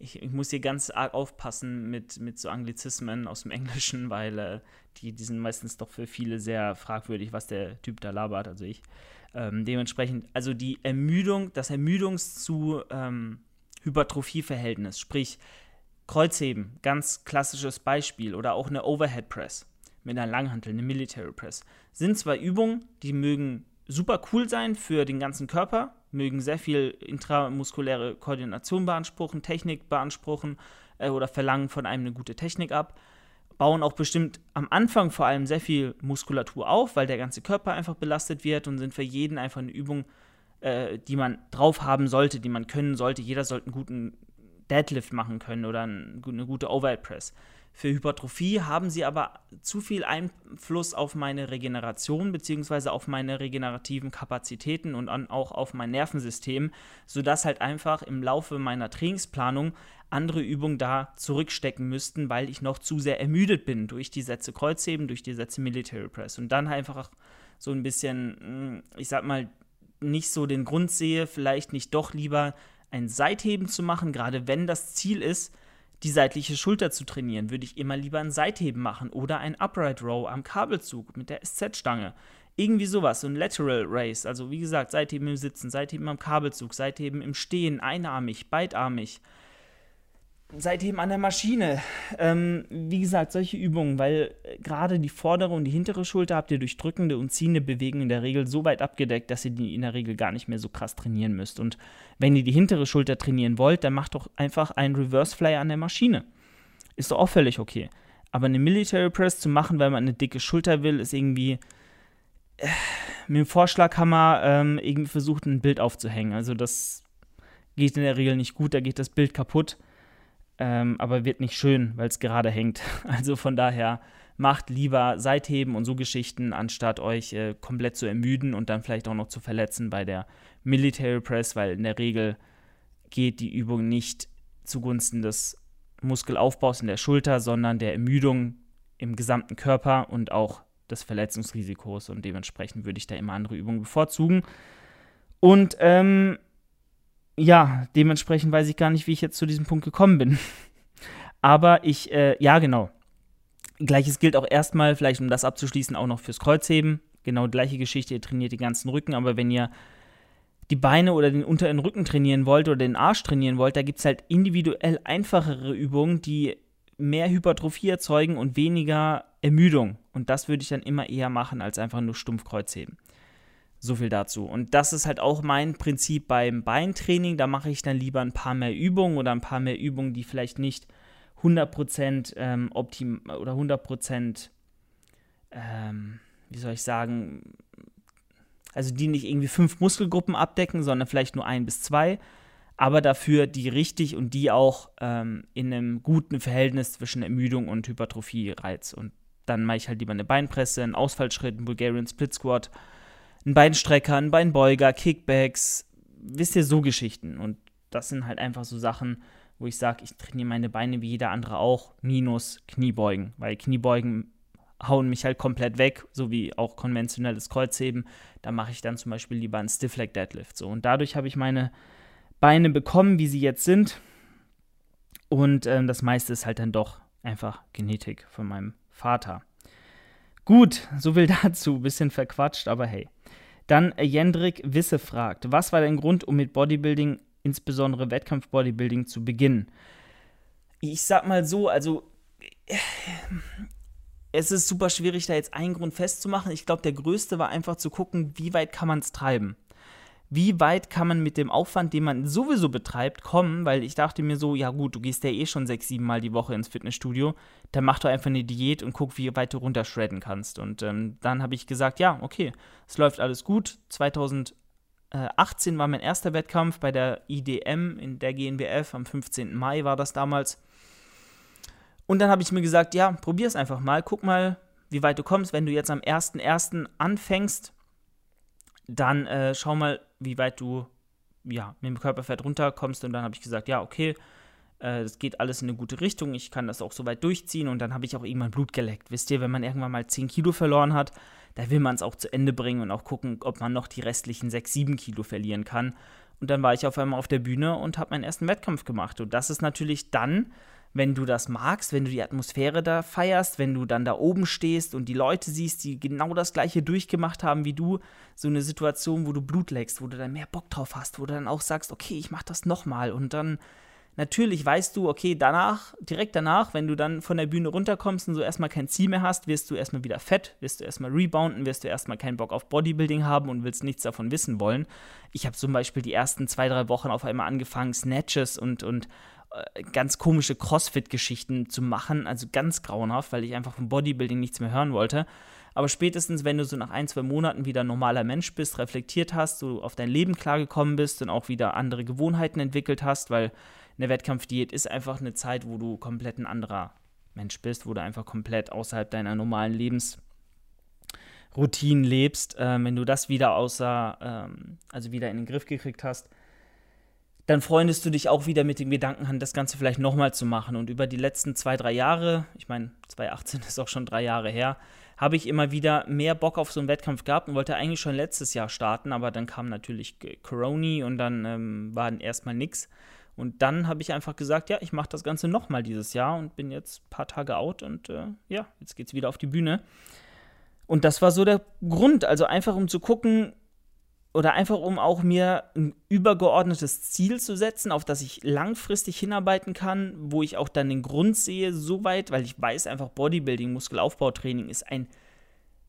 ich, ich, muss hier ganz arg aufpassen mit, mit so Anglizismen aus dem Englischen, weil äh, die, die sind meistens doch für viele sehr fragwürdig, was der Typ da labert, also ich. Ähm, dementsprechend, also die Ermüdung, das Ermüdungs- zu ähm, Hypertrophie-Verhältnis, sprich Kreuzheben, ganz klassisches Beispiel, oder auch eine Overhead Press mit einer Langhantel, eine Military Press, sind zwei Übungen, die mögen super cool sein für den ganzen Körper, mögen sehr viel intramuskuläre Koordination beanspruchen, Technik beanspruchen äh, oder verlangen von einem eine gute Technik ab bauen auch bestimmt am Anfang vor allem sehr viel Muskulatur auf, weil der ganze Körper einfach belastet wird und sind für jeden einfach eine Übung, äh, die man drauf haben sollte, die man können sollte. Jeder sollte einen guten Deadlift machen können oder eine gute Overhead Press. Für Hypertrophie, haben sie aber zu viel Einfluss auf meine Regeneration bzw. auf meine regenerativen Kapazitäten und auch auf mein Nervensystem, sodass halt einfach im Laufe meiner Trainingsplanung andere Übungen da zurückstecken müssten, weil ich noch zu sehr ermüdet bin durch die Sätze Kreuzheben, durch die Sätze Military Press und dann einfach so ein bisschen, hm, ich sag mal, nicht so den Grund sehe, vielleicht nicht doch lieber ein Seitheben zu machen, gerade wenn das Ziel ist, die seitliche Schulter zu trainieren, würde ich immer lieber ein Seitheben machen oder ein Upright Row am Kabelzug mit der SZ-Stange. Irgendwie sowas, so ein Lateral Race. Also wie gesagt, Seitheben im Sitzen, Seitheben am Kabelzug, Seitheben im Stehen, einarmig, beidarmig. Seitheben an der Maschine. Ähm, wie gesagt, solche Übungen, weil äh, gerade die vordere und die hintere Schulter habt ihr durch drückende und ziehende Bewegungen in der Regel so weit abgedeckt, dass ihr die in der Regel gar nicht mehr so krass trainieren müsst. Und wenn ihr die hintere Schulter trainieren wollt, dann macht doch einfach einen Reverse Fly an der Maschine. Ist doch auch völlig okay. Aber eine Military Press zu machen, weil man eine dicke Schulter will, ist irgendwie äh, mit dem Vorschlaghammer ähm, irgendwie versucht, ein Bild aufzuhängen. Also das geht in der Regel nicht gut, da geht das Bild kaputt ähm, aber wird nicht schön, weil es gerade hängt. Also von daher macht lieber Seitheben und so Geschichten, anstatt euch äh, komplett zu ermüden und dann vielleicht auch noch zu verletzen bei der Military Press, weil in der Regel geht die Übung nicht zugunsten des Muskelaufbaus in der Schulter, sondern der Ermüdung im gesamten Körper und auch des Verletzungsrisikos und dementsprechend würde ich da immer andere Übungen bevorzugen. Und ähm, ja, dementsprechend weiß ich gar nicht, wie ich jetzt zu diesem Punkt gekommen bin. Aber ich, äh, ja, genau. Gleiches gilt auch erstmal, vielleicht um das abzuschließen, auch noch fürs Kreuzheben. Genau gleiche Geschichte, ihr trainiert die ganzen Rücken, aber wenn ihr die Beine oder den unteren Rücken trainieren wollt oder den Arsch trainieren wollt, da gibt es halt individuell einfachere Übungen, die mehr Hypertrophie erzeugen und weniger Ermüdung. Und das würde ich dann immer eher machen, als einfach nur stumpf Kreuzheben. So viel dazu. Und das ist halt auch mein Prinzip beim Beintraining. Da mache ich dann lieber ein paar mehr Übungen oder ein paar mehr Übungen, die vielleicht nicht 100% ähm, optim oder 100% ähm, wie soll ich sagen, also die nicht irgendwie fünf Muskelgruppen abdecken, sondern vielleicht nur ein bis zwei, aber dafür die richtig und die auch ähm, in einem guten Verhältnis zwischen Ermüdung und Hypertrophie-Reiz. Und dann mache ich halt lieber eine Beinpresse, einen Ausfallschritt, einen Bulgarian Split Squat ein Beinstrecker, ein Beinbeuger, Kickbacks, wisst ihr, so Geschichten. Und das sind halt einfach so Sachen, wo ich sage, ich trainiere meine Beine wie jeder andere auch, minus Kniebeugen, weil Kniebeugen hauen mich halt komplett weg, so wie auch konventionelles Kreuzheben. Da mache ich dann zum Beispiel lieber einen Stiff Leg Deadlift. So. Und dadurch habe ich meine Beine bekommen, wie sie jetzt sind. Und ähm, das meiste ist halt dann doch einfach Genetik von meinem Vater. Gut, so viel dazu. Bisschen verquatscht, aber hey. Dann äh, Jendrik Wisse fragt, was war dein Grund, um mit Bodybuilding, insbesondere Wettkampf-Bodybuilding, zu beginnen? Ich sag mal so, also äh, es ist super schwierig, da jetzt einen Grund festzumachen. Ich glaube, der größte war einfach zu gucken, wie weit kann man es treiben wie weit kann man mit dem Aufwand, den man sowieso betreibt, kommen, weil ich dachte mir so, ja gut, du gehst ja eh schon sechs, sieben Mal die Woche ins Fitnessstudio, dann mach doch einfach eine Diät und guck, wie weit du runterschredden kannst. Und ähm, dann habe ich gesagt, ja, okay, es läuft alles gut. 2018 war mein erster Wettkampf bei der IDM in der GNBF, am 15. Mai war das damals. Und dann habe ich mir gesagt, ja, probier es einfach mal, guck mal, wie weit du kommst. Wenn du jetzt am 1.1. anfängst, dann äh, schau mal, wie weit du ja, mit dem Körperfett runterkommst. Und dann habe ich gesagt, ja, okay, äh, das geht alles in eine gute Richtung. Ich kann das auch so weit durchziehen. Und dann habe ich auch irgendwann Blut geleckt. Wisst ihr, wenn man irgendwann mal 10 Kilo verloren hat, da will man es auch zu Ende bringen und auch gucken, ob man noch die restlichen 6, 7 Kilo verlieren kann. Und dann war ich auf einmal auf der Bühne und habe meinen ersten Wettkampf gemacht. Und das ist natürlich dann wenn du das magst, wenn du die Atmosphäre da feierst, wenn du dann da oben stehst und die Leute siehst, die genau das gleiche durchgemacht haben wie du, so eine Situation, wo du Blut leckst, wo du dann mehr Bock drauf hast, wo du dann auch sagst, okay, ich mach das nochmal und dann natürlich weißt du, okay, danach, direkt danach, wenn du dann von der Bühne runterkommst und so erstmal kein Ziel mehr hast, wirst du erstmal wieder fett, wirst du erstmal rebounden, wirst du erstmal keinen Bock auf Bodybuilding haben und willst nichts davon wissen wollen. Ich habe zum Beispiel die ersten zwei, drei Wochen auf einmal angefangen, Snatches und, und ganz komische Crossfit-Geschichten zu machen, also ganz grauenhaft, weil ich einfach vom Bodybuilding nichts mehr hören wollte. Aber spätestens, wenn du so nach ein, zwei Monaten wieder normaler Mensch bist, reflektiert hast, du auf dein Leben klargekommen bist und auch wieder andere Gewohnheiten entwickelt hast, weil eine Wettkampfdiät ist einfach eine Zeit, wo du komplett ein anderer Mensch bist, wo du einfach komplett außerhalb deiner normalen Lebensroutinen lebst, äh, wenn du das wieder außer, ähm, also wieder in den Griff gekriegt hast, dann freundest du dich auch wieder mit dem Gedanken an, das Ganze vielleicht nochmal zu machen. Und über die letzten zwei, drei Jahre, ich meine, 2018 ist auch schon drei Jahre her, habe ich immer wieder mehr Bock auf so einen Wettkampf gehabt und wollte eigentlich schon letztes Jahr starten, aber dann kam natürlich Corona und dann ähm, war erstmal nichts. Und dann habe ich einfach gesagt, ja, ich mache das Ganze nochmal dieses Jahr und bin jetzt ein paar Tage out und äh, ja, jetzt geht es wieder auf die Bühne. Und das war so der Grund, also einfach um zu gucken, oder einfach um auch mir ein übergeordnetes Ziel zu setzen, auf das ich langfristig hinarbeiten kann, wo ich auch dann den Grund sehe, so weit, weil ich weiß einfach, Bodybuilding, Muskelaufbautraining ist ein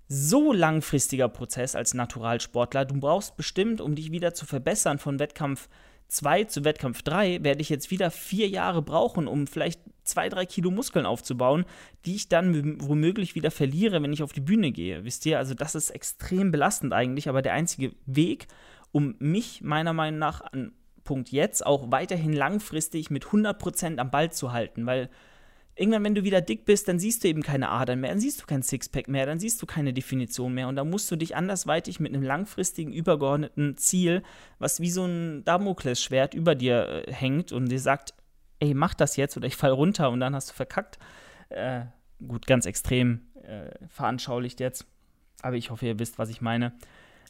so langfristiger Prozess als Naturalsportler. Du brauchst bestimmt, um dich wieder zu verbessern von Wettkampf 2 zu Wettkampf 3 werde ich jetzt wieder vier Jahre brauchen, um vielleicht zwei, drei Kilo Muskeln aufzubauen, die ich dann womöglich wieder verliere, wenn ich auf die Bühne gehe. Wisst ihr, also das ist extrem belastend eigentlich, aber der einzige Weg, um mich meiner Meinung nach an Punkt jetzt auch weiterhin langfristig mit 100% am Ball zu halten, weil irgendwann, wenn du wieder dick bist, dann siehst du eben keine Adern mehr, dann siehst du kein Sixpack mehr, dann siehst du keine Definition mehr und dann musst du dich andersweitig mit einem langfristigen, übergeordneten Ziel, was wie so ein Damoklesschwert über dir äh, hängt und dir sagt, ey, mach das jetzt oder ich fall runter und dann hast du verkackt. Äh, gut, ganz extrem äh, veranschaulicht jetzt, aber ich hoffe, ihr wisst, was ich meine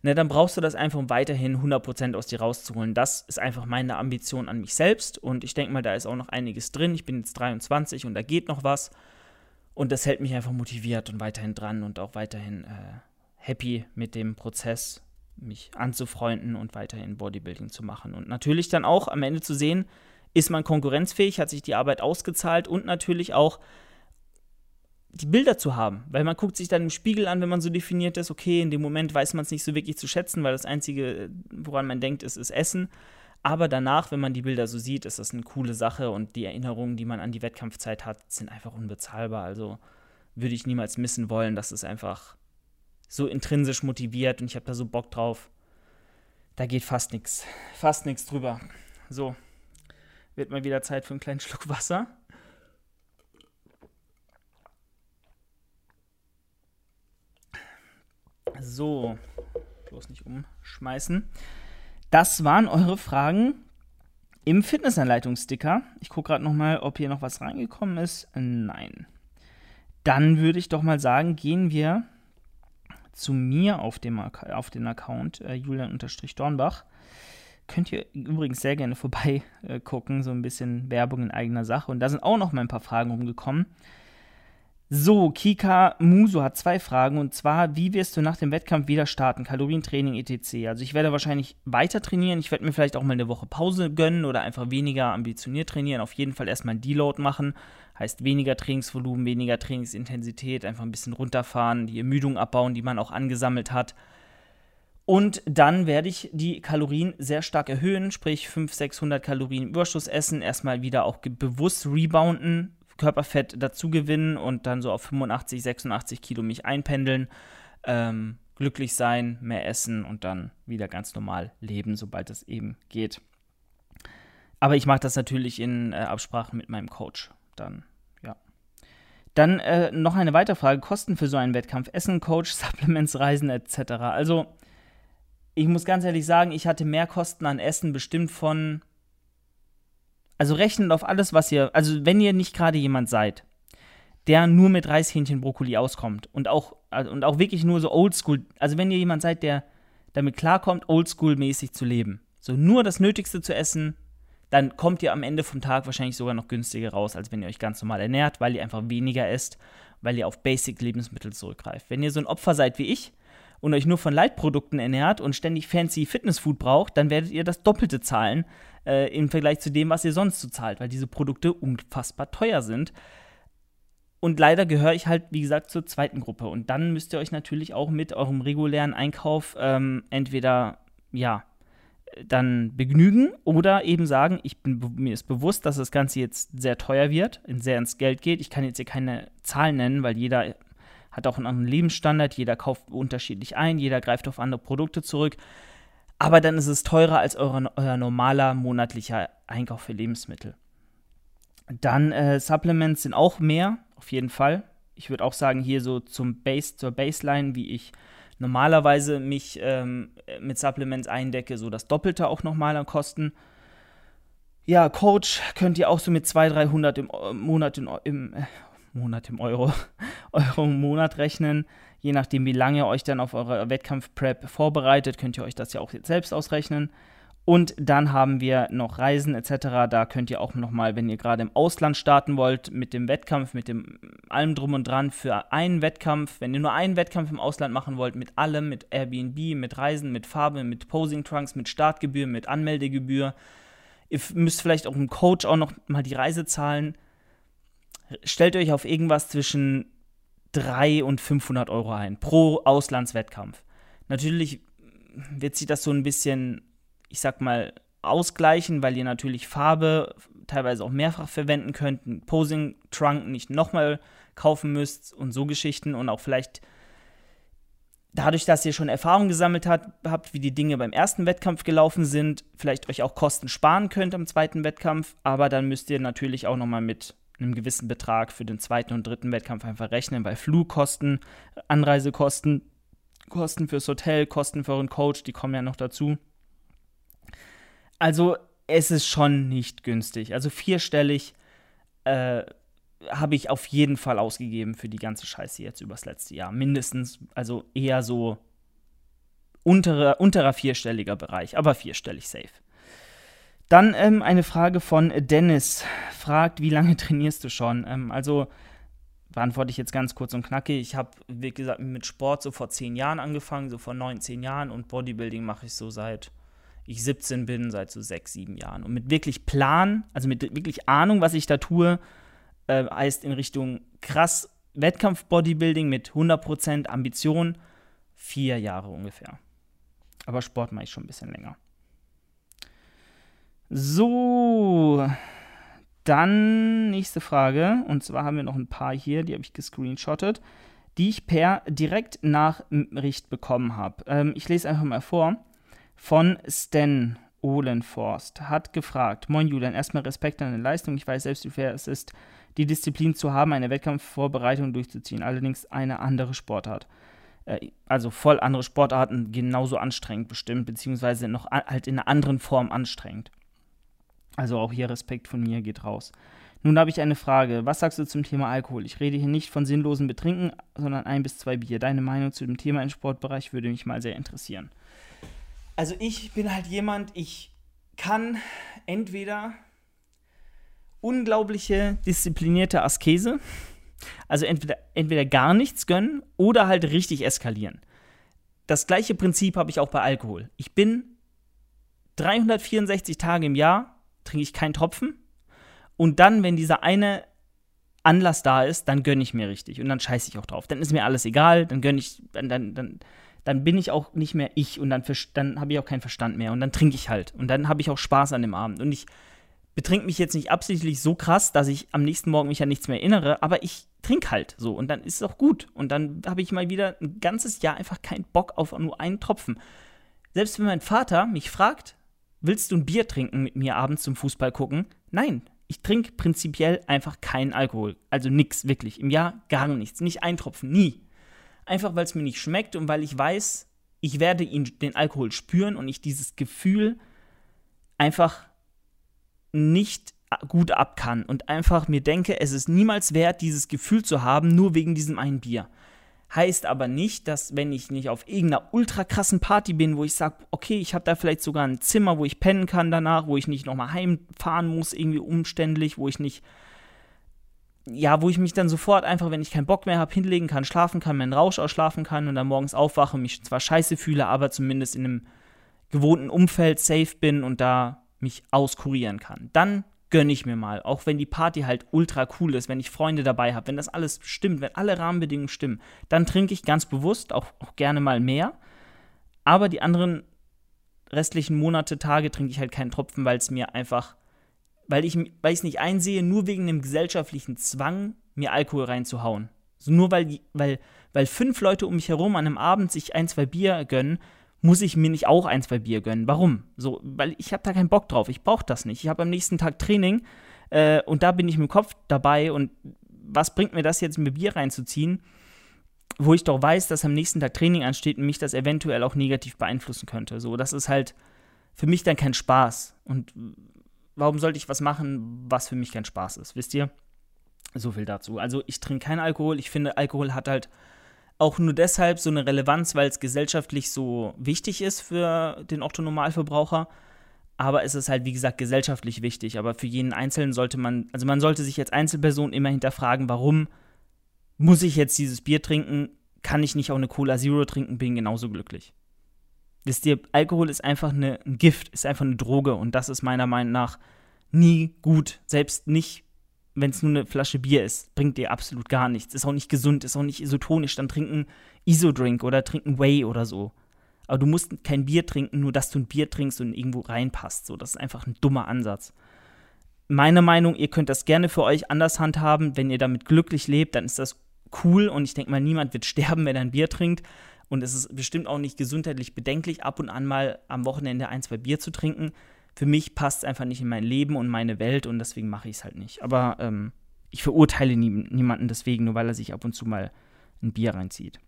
ne, dann brauchst du das einfach, um weiterhin 100% aus dir rauszuholen. Das ist einfach meine Ambition an mich selbst und ich denke mal, da ist auch noch einiges drin. Ich bin jetzt 23 und da geht noch was und das hält mich einfach motiviert und weiterhin dran und auch weiterhin äh, happy mit dem Prozess, mich anzufreunden und weiterhin Bodybuilding zu machen. Und natürlich dann auch am Ende zu sehen, ist man konkurrenzfähig, hat sich die Arbeit ausgezahlt und natürlich auch, die Bilder zu haben. Weil man guckt sich dann im Spiegel an, wenn man so definiert ist, okay, in dem Moment weiß man es nicht so wirklich zu schätzen, weil das Einzige, woran man denkt, ist, ist Essen. Aber danach, wenn man die Bilder so sieht, ist das eine coole Sache und die Erinnerungen, die man an die Wettkampfzeit hat, sind einfach unbezahlbar. Also würde ich niemals missen wollen. Das ist einfach so intrinsisch motiviert und ich habe da so Bock drauf. Da geht fast nichts. Fast nichts drüber. So, wird mal wieder Zeit für einen kleinen Schluck Wasser. So, bloß nicht umschmeißen. Das waren eure Fragen im Fitnessanleitungssticker. Ich gucke gerade nochmal, ob hier noch was reingekommen ist. Nein. Dann würde ich doch mal sagen, gehen wir zu mir auf dem auf den Account äh, Julian-Dornbach. Könnt ihr übrigens sehr gerne vorbei äh, so ein bisschen Werbung in eigener Sache. Und da sind auch noch mal ein paar Fragen rumgekommen. So, Kika Muso hat zwei Fragen und zwar, wie wirst du nach dem Wettkampf wieder starten? Kalorientraining etc. Also ich werde wahrscheinlich weiter trainieren. Ich werde mir vielleicht auch mal eine Woche Pause gönnen oder einfach weniger ambitioniert trainieren. Auf jeden Fall erstmal ein Deload machen. Heißt weniger Trainingsvolumen, weniger Trainingsintensität, einfach ein bisschen runterfahren, die Ermüdung abbauen, die man auch angesammelt hat. Und dann werde ich die Kalorien sehr stark erhöhen, sprich 500, 600 Kalorien Überschuss essen, erstmal wieder auch bewusst rebounden, Körperfett dazu gewinnen und dann so auf 85, 86 Kilo mich einpendeln, ähm, glücklich sein, mehr essen und dann wieder ganz normal leben, sobald es eben geht. Aber ich mache das natürlich in äh, Absprache mit meinem Coach. Dann, ja. Dann äh, noch eine weitere Frage: Kosten für so einen Wettkampf, Essen, Coach, Supplements, Reisen etc. Also, ich muss ganz ehrlich sagen, ich hatte mehr Kosten an Essen bestimmt von also rechnet auf alles, was ihr, also wenn ihr nicht gerade jemand seid, der nur mit Reishähnchen Brokkoli auskommt und auch, also, und auch wirklich nur so oldschool, also wenn ihr jemand seid, der damit klarkommt, oldschool-mäßig zu leben, so nur das Nötigste zu essen, dann kommt ihr am Ende vom Tag wahrscheinlich sogar noch günstiger raus, als wenn ihr euch ganz normal ernährt, weil ihr einfach weniger esst, weil ihr auf Basic-Lebensmittel zurückgreift. Wenn ihr so ein Opfer seid wie ich, und euch nur von Leitprodukten ernährt und ständig fancy Fitnessfood braucht, dann werdet ihr das Doppelte zahlen äh, im Vergleich zu dem, was ihr sonst so zahlt, weil diese Produkte unfassbar teuer sind. Und leider gehöre ich halt, wie gesagt, zur zweiten Gruppe. Und dann müsst ihr euch natürlich auch mit eurem regulären Einkauf ähm, entweder, ja, dann begnügen oder eben sagen, ich bin, mir ist bewusst, dass das Ganze jetzt sehr teuer wird, sehr ins Geld geht. Ich kann jetzt hier keine Zahlen nennen, weil jeder hat auch einen anderen Lebensstandard, jeder kauft unterschiedlich ein, jeder greift auf andere Produkte zurück. Aber dann ist es teurer als euer, euer normaler monatlicher Einkauf für Lebensmittel. Dann äh, Supplements sind auch mehr, auf jeden Fall. Ich würde auch sagen, hier so zum Base, zur Baseline, wie ich normalerweise mich ähm, mit Supplements eindecke, so das Doppelte auch nochmal an Kosten. Ja, Coach könnt ihr auch so mit 200, 300 im äh, Monat, im, im äh, Monat im Euro, Euro im Monat rechnen. Je nachdem, wie lange ihr euch dann auf eure Wettkampf-Prep vorbereitet, könnt ihr euch das ja auch jetzt selbst ausrechnen. Und dann haben wir noch Reisen etc. Da könnt ihr auch nochmal, wenn ihr gerade im Ausland starten wollt, mit dem Wettkampf, mit dem allem drum und dran für einen Wettkampf, wenn ihr nur einen Wettkampf im Ausland machen wollt, mit allem, mit Airbnb, mit Reisen, mit Farbe, mit Posing Trunks, mit Startgebühr, mit Anmeldegebühr. Ihr müsst vielleicht auch im Coach auch noch mal die Reise zahlen. Stellt euch auf irgendwas zwischen 300 und 500 Euro ein pro Auslandswettkampf. Natürlich wird sich das so ein bisschen ich sag mal, ausgleichen, weil ihr natürlich Farbe teilweise auch mehrfach verwenden könnt, einen Posing-Trunk nicht nochmal kaufen müsst und so Geschichten und auch vielleicht dadurch, dass ihr schon Erfahrung gesammelt hat, habt, wie die Dinge beim ersten Wettkampf gelaufen sind, vielleicht euch auch Kosten sparen könnt am zweiten Wettkampf, aber dann müsst ihr natürlich auch nochmal mit einem gewissen Betrag für den zweiten und dritten Wettkampf einfach rechnen, weil Flugkosten, Anreisekosten, Kosten fürs Hotel, Kosten für euren Coach, die kommen ja noch dazu. Also es ist schon nicht günstig. Also vierstellig äh, habe ich auf jeden Fall ausgegeben für die ganze Scheiße jetzt übers letzte Jahr. Mindestens, also eher so unterer, unterer vierstelliger Bereich, aber vierstellig safe. Dann ähm, eine Frage von Dennis. Fragt, wie lange trainierst du schon? Ähm, also beantworte ich jetzt ganz kurz und knackig. Ich habe, wie gesagt, mit Sport so vor zehn Jahren angefangen, so vor neun, zehn Jahren und Bodybuilding mache ich so seit ich 17 bin, seit so sechs, sieben Jahren. Und mit wirklich Plan, also mit wirklich Ahnung, was ich da tue, äh, heißt in Richtung krass Wettkampf-Bodybuilding mit 100% Ambition, vier Jahre ungefähr. Aber Sport mache ich schon ein bisschen länger. So, dann nächste Frage. Und zwar haben wir noch ein paar hier, die habe ich gescreenshottet, die ich per direkt Nachricht bekommen habe. Ähm, ich lese einfach mal vor von Sten Ohlenforst hat gefragt: Moin Julian, erstmal Respekt an deine Leistung. Ich weiß selbst, wie schwer es ist, die Disziplin zu haben, eine Wettkampfvorbereitung durchzuziehen. Allerdings eine andere Sportart. Äh, also voll andere Sportarten, genauso anstrengend bestimmt, beziehungsweise noch halt in einer anderen Form anstrengend. Also auch hier Respekt von mir geht raus. Nun habe ich eine Frage. Was sagst du zum Thema Alkohol? Ich rede hier nicht von sinnlosem Betrinken, sondern ein bis zwei Bier. Deine Meinung zu dem Thema im Sportbereich würde mich mal sehr interessieren also ich bin halt jemand, ich kann entweder unglaubliche disziplinierte Askese, also entweder, entweder gar nichts gönnen oder halt richtig eskalieren. Das gleiche Prinzip habe ich auch bei Alkohol. Ich bin 364 Tage im Jahr, trinke ich keinen Tropfen. Und dann, wenn dieser eine Anlass da ist, dann gönne ich mir richtig. Und dann scheiße ich auch drauf. Dann ist mir alles egal, dann gönne ich, dann, dann, dann dann bin ich auch nicht mehr ich und dann, dann habe ich auch keinen Verstand mehr und dann trinke ich halt und dann habe ich auch Spaß an dem Abend und ich betrink mich jetzt nicht absichtlich so krass, dass ich am nächsten Morgen mich an nichts mehr erinnere, aber ich trinke halt so und dann ist es auch gut und dann habe ich mal wieder ein ganzes Jahr einfach keinen Bock auf nur einen Tropfen. Selbst wenn mein Vater mich fragt, willst du ein Bier trinken mit mir abends zum Fußball gucken? Nein, ich trinke prinzipiell einfach keinen Alkohol. Also nichts, wirklich. Im Jahr gar nichts. Nicht ein Tropfen, nie einfach weil es mir nicht schmeckt und weil ich weiß, ich werde ihn, den Alkohol spüren und ich dieses Gefühl einfach nicht gut ab kann und einfach mir denke, es ist niemals wert, dieses Gefühl zu haben, nur wegen diesem einen Bier. Heißt aber nicht, dass wenn ich nicht auf irgendeiner ultra krassen Party bin, wo ich sage, okay, ich habe da vielleicht sogar ein Zimmer, wo ich pennen kann danach, wo ich nicht nochmal heimfahren muss, irgendwie umständlich, wo ich nicht ja, wo ich mich dann sofort einfach, wenn ich keinen Bock mehr habe, hinlegen kann, schlafen kann, meinen Rausch ausschlafen kann und dann morgens aufwache, mich zwar scheiße fühle, aber zumindest in einem gewohnten Umfeld safe bin und da mich auskurieren kann. Dann gönne ich mir mal, auch wenn die Party halt ultra cool ist, wenn ich Freunde dabei habe, wenn das alles stimmt, wenn alle Rahmenbedingungen stimmen, dann trinke ich ganz bewusst auch, auch gerne mal mehr. Aber die anderen restlichen Monate, Tage trinke ich halt keinen Tropfen, weil es mir einfach weil ich es nicht einsehe, nur wegen dem gesellschaftlichen Zwang, mir Alkohol reinzuhauen. So nur weil, weil, weil fünf Leute um mich herum an einem Abend sich ein, zwei Bier gönnen, muss ich mir nicht auch ein, zwei Bier gönnen. Warum? So, weil ich habe da keinen Bock drauf. Ich brauche das nicht. Ich habe am nächsten Tag Training äh, und da bin ich mit dem Kopf dabei und was bringt mir das jetzt, mir Bier reinzuziehen, wo ich doch weiß, dass am nächsten Tag Training ansteht und mich das eventuell auch negativ beeinflussen könnte. So, das ist halt für mich dann kein Spaß. Und warum sollte ich was machen, was für mich kein Spaß ist, wisst ihr? So viel dazu. Also ich trinke keinen Alkohol. Ich finde, Alkohol hat halt auch nur deshalb so eine Relevanz, weil es gesellschaftlich so wichtig ist für den Otto-Normalverbraucher. Aber es ist halt, wie gesagt, gesellschaftlich wichtig. Aber für jeden Einzelnen sollte man, also man sollte sich als Einzelperson immer hinterfragen, warum muss ich jetzt dieses Bier trinken? Kann ich nicht auch eine Cola Zero trinken? Bin genauso glücklich. Wisst ihr, Alkohol ist einfach eine, ein Gift, ist einfach eine Droge und das ist meiner Meinung nach nie gut. Selbst nicht wenn es nur eine Flasche Bier ist, bringt dir absolut gar nichts. Ist auch nicht gesund, ist auch nicht isotonisch. Dann trinken Isodrink oder trinken Whey oder so. Aber du musst kein Bier trinken, nur dass du ein Bier trinkst und irgendwo reinpasst. So, das ist einfach ein dummer Ansatz. Meine Meinung, ihr könnt das gerne für euch anders handhaben. Wenn ihr damit glücklich lebt, dann ist das cool und ich denke mal, niemand wird sterben, wenn er ein Bier trinkt. Und es ist bestimmt auch nicht gesundheitlich bedenklich, ab und an mal am Wochenende ein, zwei Bier zu trinken für mich passt es einfach nicht in mein Leben und meine Welt und deswegen mache ich es halt nicht. Aber ähm, ich verurteile nie, niemanden deswegen, nur weil er sich ab und zu mal ein Bier reinzieht.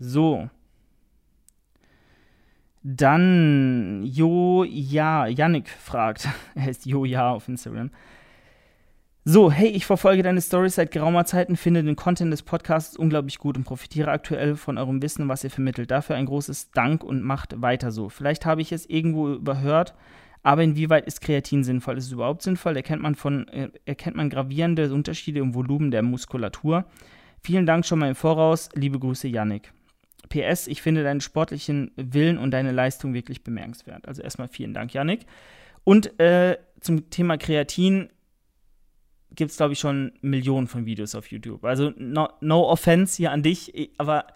So. Dann Jo Ja, Yannick fragt, er heißt Jo Ja auf Instagram. So, hey, ich verfolge deine Stories seit geraumer Zeit und finde den Content des Podcasts unglaublich gut und profitiere aktuell von eurem Wissen, was ihr vermittelt. Dafür ein großes Dank und macht weiter so. Vielleicht habe ich es irgendwo überhört, aber inwieweit ist Kreatin sinnvoll? Ist es überhaupt sinnvoll? Erkennt man, von, äh, erkennt man gravierende Unterschiede im Volumen der Muskulatur? Vielen Dank schon mal im Voraus. Liebe Grüße, Yannick. PS, ich finde deinen sportlichen Willen und deine Leistung wirklich bemerkenswert. Also erstmal vielen Dank, Yannick. Und äh, zum Thema Kreatin gibt es, glaube ich, schon Millionen von Videos auf YouTube. Also no, no offense hier an dich, aber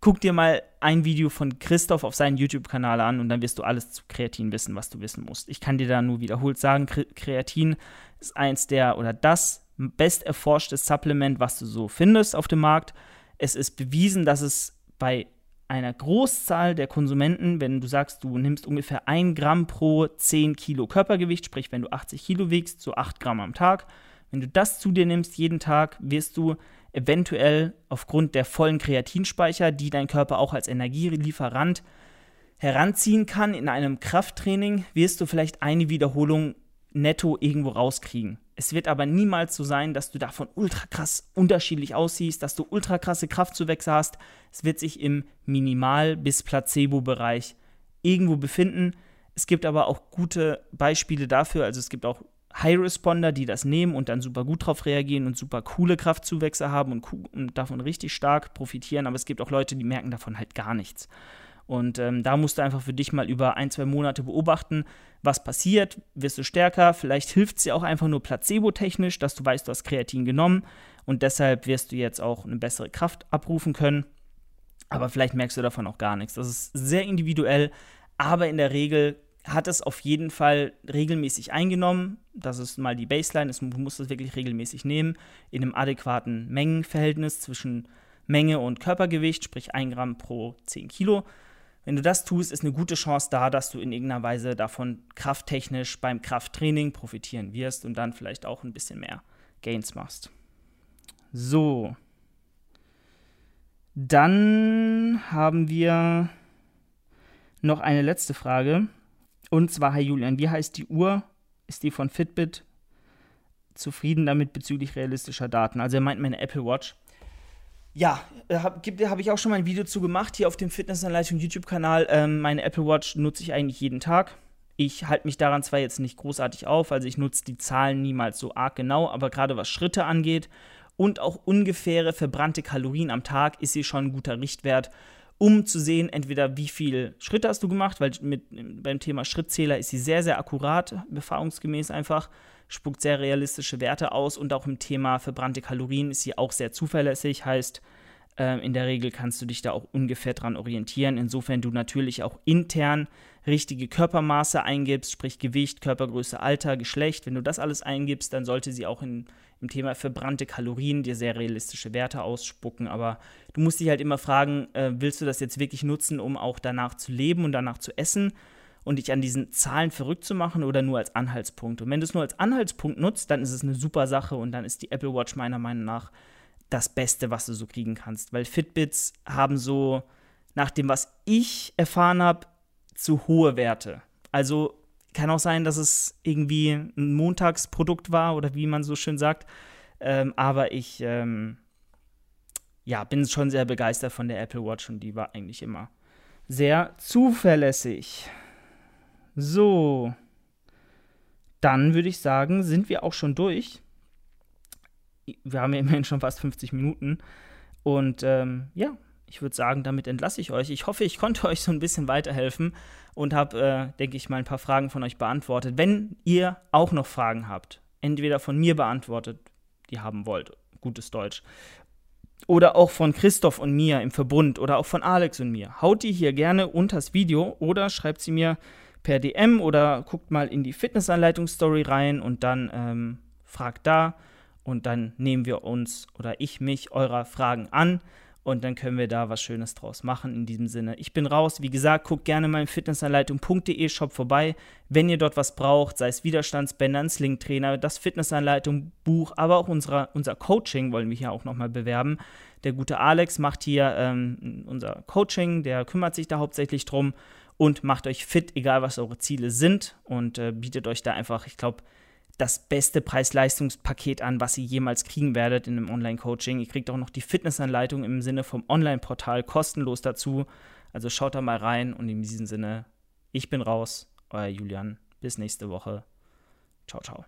guck dir mal ein Video von Christoph auf seinen YouTube-Kanal an und dann wirst du alles zu Kreatin wissen, was du wissen musst. Ich kann dir da nur wiederholt sagen, Kreatin ist eins der oder das best erforschte Supplement, was du so findest auf dem Markt. Es ist bewiesen, dass es bei einer Großzahl der Konsumenten, wenn du sagst, du nimmst ungefähr 1 Gramm pro 10 Kilo Körpergewicht, sprich, wenn du 80 Kilo wiegst, so 8 Gramm am Tag, wenn du das zu dir nimmst jeden Tag, wirst du eventuell aufgrund der vollen Kreatinspeicher, die dein Körper auch als Energielieferant heranziehen kann in einem Krafttraining, wirst du vielleicht eine Wiederholung netto irgendwo rauskriegen. Es wird aber niemals so sein, dass du davon ultra krass unterschiedlich aussiehst, dass du ultra krasse Kraftzuwächse hast. Es wird sich im Minimal- bis Placebo-Bereich irgendwo befinden. Es gibt aber auch gute Beispiele dafür. Also es gibt auch High Responder, die das nehmen und dann super gut drauf reagieren und super coole Kraftzuwächse haben und, und davon richtig stark profitieren. Aber es gibt auch Leute, die merken davon halt gar nichts. Und ähm, da musst du einfach für dich mal über ein, zwei Monate beobachten, was passiert. Wirst du stärker? Vielleicht hilft es dir auch einfach nur placebo-technisch, dass du weißt, du hast Kreatin genommen und deshalb wirst du jetzt auch eine bessere Kraft abrufen können. Aber vielleicht merkst du davon auch gar nichts. Das ist sehr individuell, aber in der Regel hat es auf jeden Fall regelmäßig eingenommen. Das ist mal die Baseline. Es, du musst es wirklich regelmäßig nehmen, in einem adäquaten Mengenverhältnis zwischen Menge und Körpergewicht, sprich 1 Gramm pro 10 Kilo. Wenn du das tust, ist eine gute Chance da, dass du in irgendeiner Weise davon krafttechnisch beim Krafttraining profitieren wirst und dann vielleicht auch ein bisschen mehr Gains machst. So. Dann haben wir noch eine letzte Frage. Und zwar, Herr Julian, wie heißt die Uhr? Ist die von Fitbit? Zufrieden damit bezüglich realistischer Daten? Also er meint meine Apple Watch. Ja, äh, habe hab ich auch schon mal ein Video zu gemacht hier auf dem Fitnessanleitung YouTube-Kanal. Ähm, meine Apple Watch nutze ich eigentlich jeden Tag. Ich halte mich daran zwar jetzt nicht großartig auf, also ich nutze die Zahlen niemals so arg genau, aber gerade was Schritte angeht und auch ungefähre verbrannte Kalorien am Tag ist sie schon ein guter Richtwert um zu sehen, entweder wie viele Schritte hast du gemacht, weil mit, beim Thema Schrittzähler ist sie sehr, sehr akkurat, erfahrungsgemäß einfach, spuckt sehr realistische Werte aus und auch im Thema verbrannte Kalorien ist sie auch sehr zuverlässig, heißt, äh, in der Regel kannst du dich da auch ungefähr dran orientieren, insofern du natürlich auch intern richtige Körpermaße eingibst, sprich Gewicht, Körpergröße, Alter, Geschlecht, wenn du das alles eingibst, dann sollte sie auch in im Thema verbrannte Kalorien dir sehr realistische Werte ausspucken. Aber du musst dich halt immer fragen, äh, willst du das jetzt wirklich nutzen, um auch danach zu leben und danach zu essen? und dich an diesen Zahlen verrückt zu machen oder nur als Anhaltspunkt. Und wenn du es nur als Anhaltspunkt nutzt, dann ist es eine super Sache und dann ist die Apple Watch meiner Meinung nach das Beste, was du so kriegen kannst. Weil Fitbits haben so, nach dem, was ich erfahren habe, zu hohe Werte. Also kann auch sein, dass es irgendwie ein Montagsprodukt war oder wie man so schön sagt. Ähm, aber ich ähm, ja, bin schon sehr begeistert von der Apple Watch und die war eigentlich immer sehr zuverlässig. So, dann würde ich sagen, sind wir auch schon durch. Wir haben ja immerhin schon fast 50 Minuten. Und ähm, ja, ich würde sagen, damit entlasse ich euch. Ich hoffe, ich konnte euch so ein bisschen weiterhelfen und habe, äh, denke ich mal, ein paar Fragen von euch beantwortet. Wenn ihr auch noch Fragen habt, entweder von mir beantwortet, die haben wollt, gutes Deutsch, oder auch von Christoph und mir im Verbund oder auch von Alex und mir, haut die hier gerne unters Video oder schreibt sie mir per DM oder guckt mal in die Fitnessanleitung-Story rein und dann ähm, fragt da und dann nehmen wir uns oder ich mich eurer Fragen an und dann können wir da was Schönes draus machen. In diesem Sinne, ich bin raus. Wie gesagt, guckt gerne mal im fitnessanleitung.de Shop vorbei, wenn ihr dort was braucht, sei es Widerstandsbänder, ein Slingtrainer, das Fitnessanleitung Buch, aber auch unsere, unser Coaching wollen wir hier auch nochmal bewerben. Der gute Alex macht hier ähm, unser Coaching, der kümmert sich da hauptsächlich drum und macht euch fit, egal was eure Ziele sind und äh, bietet euch da einfach, ich glaube, das beste Preis-Leistungspaket an, was ihr jemals kriegen werdet in einem Online-Coaching. Ihr kriegt auch noch die Fitnessanleitung im Sinne vom Online-Portal kostenlos dazu. Also schaut da mal rein und in diesem Sinne, ich bin raus, euer Julian. Bis nächste Woche. Ciao, ciao.